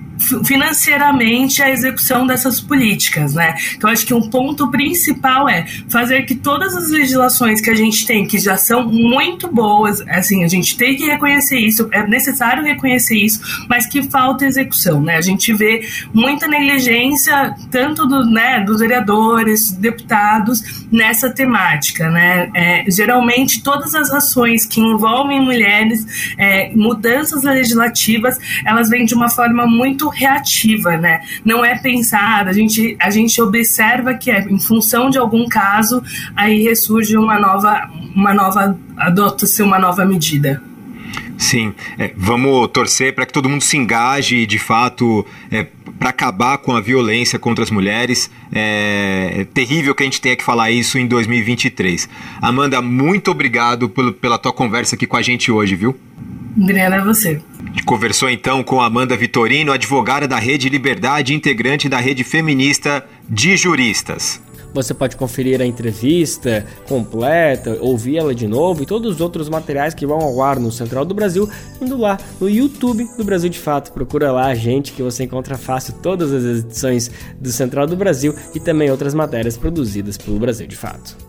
financeiramente a execução dessas políticas, né? Então acho que um ponto principal é fazer que todas as legislações que a gente tem, que já são muito boas, assim, a gente tem que reconhecer isso, é necessário reconhecer isso, mas que falta execução, né? A gente vê muita negligência tanto do, né, dos vereadores, deputados nessa temática, né? É, geralmente todas as ações que envolvem mulheres, é, mudanças legislativas, elas vêm de uma forma muito reativa, né? Não é pensada, a gente, a gente observa que é em função de algum caso, aí ressurge uma nova, uma nova, adota-se uma nova medida. Sim, é, vamos torcer para que todo mundo se engaje de fato é, para acabar com a violência contra as mulheres. É, é, terrível que a gente tenha que falar isso em 2023. Amanda, muito obrigado pelo, pela tua conversa aqui com a gente hoje, viu? Obrigada a você. Conversou então com Amanda Vitorino, advogada da Rede Liberdade, integrante da Rede Feminista de Juristas. Você pode conferir a entrevista completa, ouvir ela de novo e todos os outros materiais que vão ao ar no Central do Brasil, indo lá no YouTube do Brasil de Fato. Procura lá a gente que você encontra fácil todas as edições do Central do Brasil e também outras matérias produzidas pelo Brasil de Fato.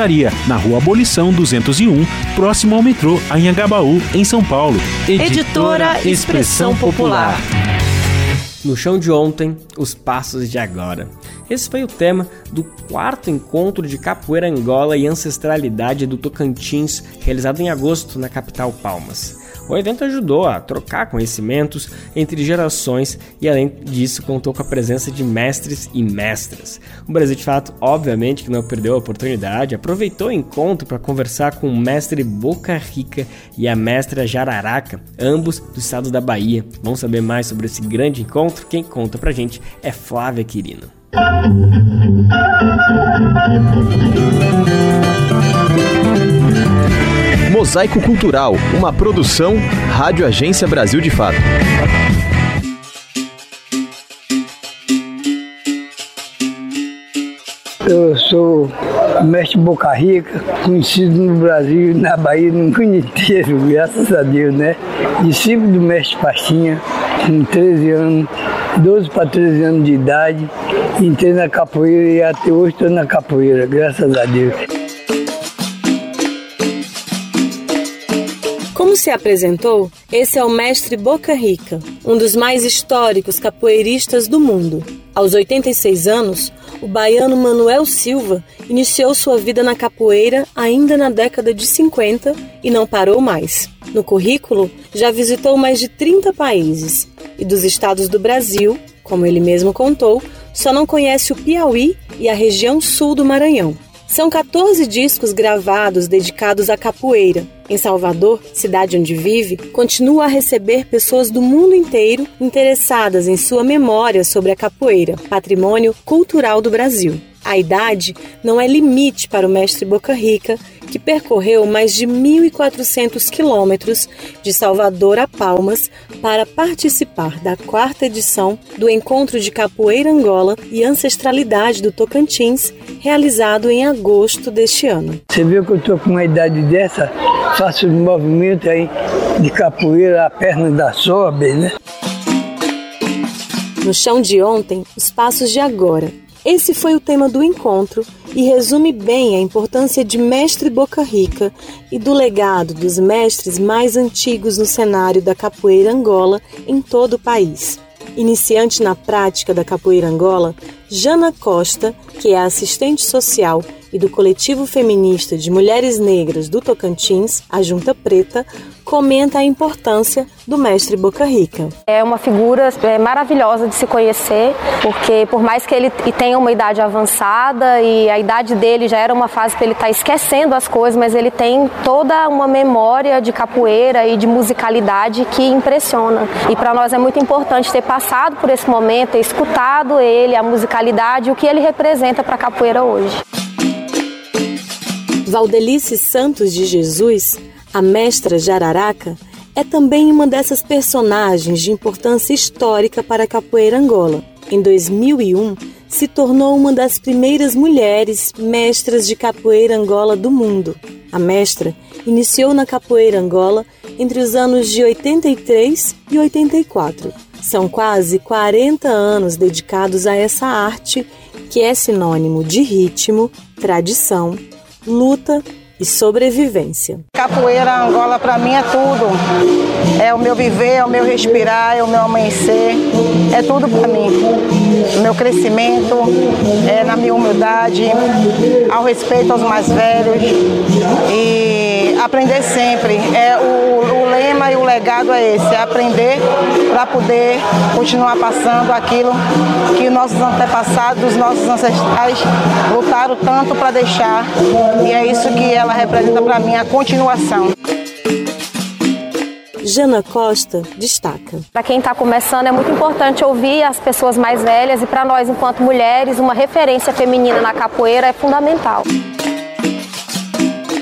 livraria na Rua Abolição 201, próximo ao metrô Anhangabaú, em São Paulo. Editora Expressão Popular. No chão de ontem, os passos de agora. Esse foi o tema do quarto encontro de capoeira Angola e ancestralidade do Tocantins, realizado em agosto na capital Palmas. O evento ajudou a trocar conhecimentos entre gerações e, além disso, contou com a presença de mestres e mestras. O Brasil de Fato, obviamente, que não perdeu a oportunidade, aproveitou o encontro para conversar com o mestre Boca Rica e a mestra Jararaca, ambos do estado da Bahia. Vamos saber mais sobre esse grande encontro? Quem conta pra gente é Flávia Quirino. [LAUGHS] Mosaico Cultural, uma produção Rádio Agência Brasil de Fato. Eu sou mestre Boca Rica, conhecido no Brasil, na Bahia, no mundo inteiro, graças a Deus, né? Discípulo do mestre Pastinha, com 13 anos, 12 para 13 anos de idade, entrei na capoeira e até hoje estou na capoeira, graças a Deus. Como se apresentou, esse é o mestre Boca Rica, um dos mais históricos capoeiristas do mundo. Aos 86 anos, o baiano Manuel Silva iniciou sua vida na capoeira ainda na década de 50 e não parou mais. No currículo, já visitou mais de 30 países e dos estados do Brasil, como ele mesmo contou, só não conhece o Piauí e a região sul do Maranhão. São 14 discos gravados dedicados à capoeira. Em Salvador, cidade onde vive, continua a receber pessoas do mundo inteiro interessadas em sua memória sobre a capoeira, patrimônio cultural do Brasil. A idade não é limite para o mestre Boca Rica, que percorreu mais de 1.400 quilômetros de Salvador a Palmas para participar da quarta edição do Encontro de Capoeira Angola e Ancestralidade do Tocantins, realizado em agosto deste ano. Você viu que eu estou com uma idade dessa, faço um movimento aí de capoeira, a perna da sobe, né? No chão de ontem, os passos de agora. Esse foi o tema do encontro e resume bem a importância de Mestre Boca Rica e do legado dos mestres mais antigos no cenário da capoeira Angola em todo o país. Iniciante na prática da capoeira Angola, Jana Costa, que é assistente social e do coletivo feminista de mulheres negras do Tocantins, a Junta Preta, comenta a importância do mestre Boca Rica. É uma figura é, maravilhosa de se conhecer, porque por mais que ele tenha uma idade avançada e a idade dele já era uma fase para ele estar tá esquecendo as coisas, mas ele tem toda uma memória de capoeira e de musicalidade que impressiona. E para nós é muito importante ter passado por esse momento, ter escutado ele, a musicalidade, o que ele representa para a capoeira hoje. Valdelice Santos de Jesus, a mestra Jararaca, é também uma dessas personagens de importância histórica para a capoeira Angola. Em 2001, se tornou uma das primeiras mulheres mestras de capoeira Angola do mundo. A mestra iniciou na capoeira Angola entre os anos de 83 e 84. São quase 40 anos dedicados a essa arte que é sinônimo de ritmo, tradição luta e sobrevivência. Capoeira Angola para mim é tudo. é o meu viver, é o meu respirar, é o meu amanhecer, é tudo para mim. O meu crescimento é na minha humildade, ao respeito aos mais velhos e aprender sempre. É o, o lema e o legado é esse, é aprender para poder continuar passando aquilo que nossos antepassados, nossos ancestrais lutaram tanto para deixar. E é isso que ela representa para mim, a continuação. Jana Costa destaca. Para quem está começando, é muito importante ouvir as pessoas mais velhas e para nós, enquanto mulheres, uma referência feminina na capoeira é fundamental.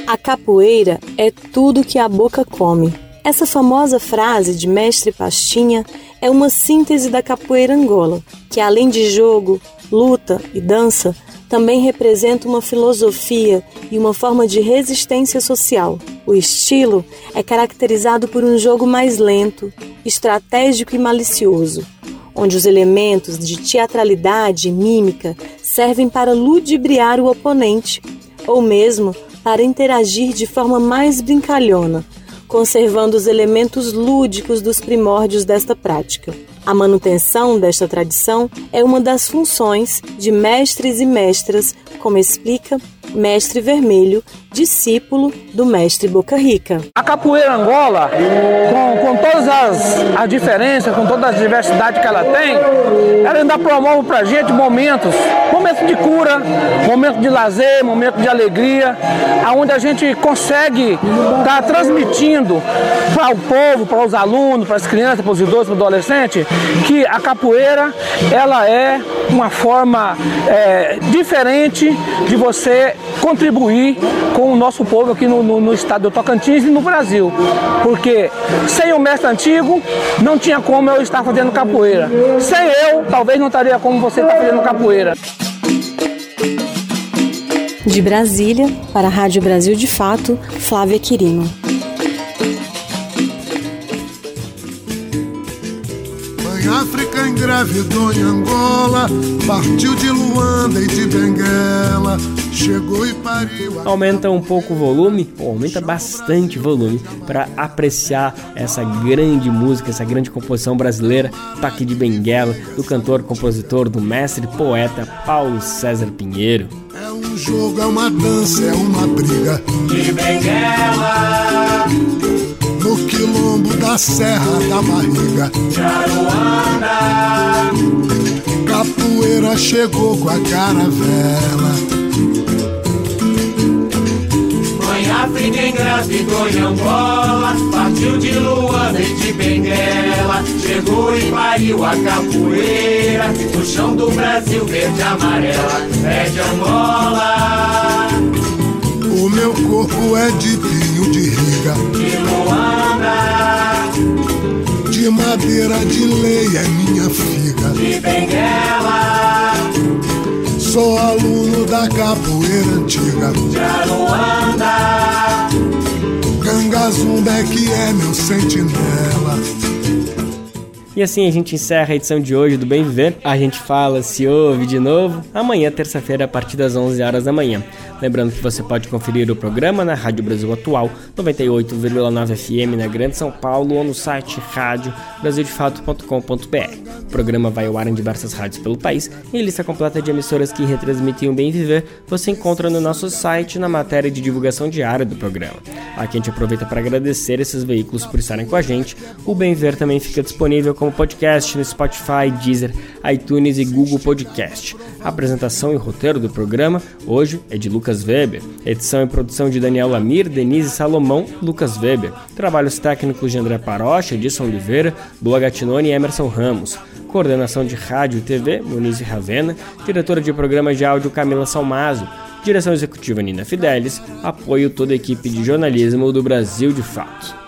A capoeira é tudo que a boca come. Essa famosa frase de Mestre Pastinha é uma síntese da capoeira angola, que além de jogo, luta e dança, também representa uma filosofia e uma forma de resistência social. O estilo é caracterizado por um jogo mais lento, estratégico e malicioso, onde os elementos de teatralidade e mímica servem para ludibriar o oponente, ou mesmo para interagir de forma mais brincalhona, conservando os elementos lúdicos dos primórdios desta prática. A manutenção desta tradição é uma das funções de mestres e mestras, como explica Mestre Vermelho, discípulo do Mestre Boca Rica. A capoeira Angola, com, com todas as, as diferenças, com toda a diversidade que ela tem, ela ainda promove pra gente momentos, momentos de cura, momentos de lazer, momentos de alegria, aonde a gente consegue estar tá transmitindo para o povo, para os alunos, para as crianças, para os idosos, para os adolescentes, que a capoeira ela é uma forma é, diferente de você contribuir com o nosso povo aqui no, no, no, estado do Tocantins e no Brasil. Porque sem o mestre antigo, não tinha como eu estar fazendo capoeira. Sem eu, talvez não estaria como você está fazendo capoeira. De Brasília, para a Rádio Brasil de Fato, Flávia Quirino. África engravidou em Angola, partiu de Luanda e de Benguela. Aumenta um pouco o volume, ou aumenta bastante o volume, para apreciar essa grande música, essa grande composição brasileira, Toque de Benguela, do cantor, compositor, do mestre poeta Paulo César Pinheiro. É um jogo, é uma dança, é uma briga. De Benguela no quilombo da Serra da Barriga. Jaruanda. Capoeira chegou com a caravela. Mãe África engravidou em Angola, partiu de Luanda e de Benguela, chegou e pariu a capoeira, no chão do Brasil verde e amarela, é de Angola. O meu corpo é de pinho de riga. De Luanda. De madeira de lei é minha figa. De Benguela. Sou aluno da capoeira antiga. De Aruanda. Gangazumba é que é meu sentinela. E assim a gente encerra a edição de hoje do Bem Viver. A gente fala, se ouve de novo amanhã, terça-feira, a partir das 11 horas da manhã. Lembrando que você pode conferir o programa na Rádio Brasil Atual, 98,9 FM na Grande São Paulo ou no site rádio. O programa vai ao ar em diversas rádios pelo país e a lista completa de emissoras que retransmitem o Bem Viver você encontra no nosso site na matéria de divulgação diária do programa. Aqui a gente aproveita para agradecer esses veículos por estarem com a gente. O Bem Viver também fica disponível como podcast no Spotify, Deezer, iTunes e Google Podcast. A apresentação e roteiro do programa hoje é de Lucas Weber, edição e produção de Daniel Lamir, Denise Salomão, Lucas Weber, trabalhos técnicos de André Parocha, Edson Oliveira, Lua Gatinoni e Emerson Ramos, coordenação de rádio e TV, Muniz Ravena, diretora de programas de áudio Camila Salmazo, direção executiva Nina Fidelis, apoio toda a equipe de jornalismo do Brasil de Fato.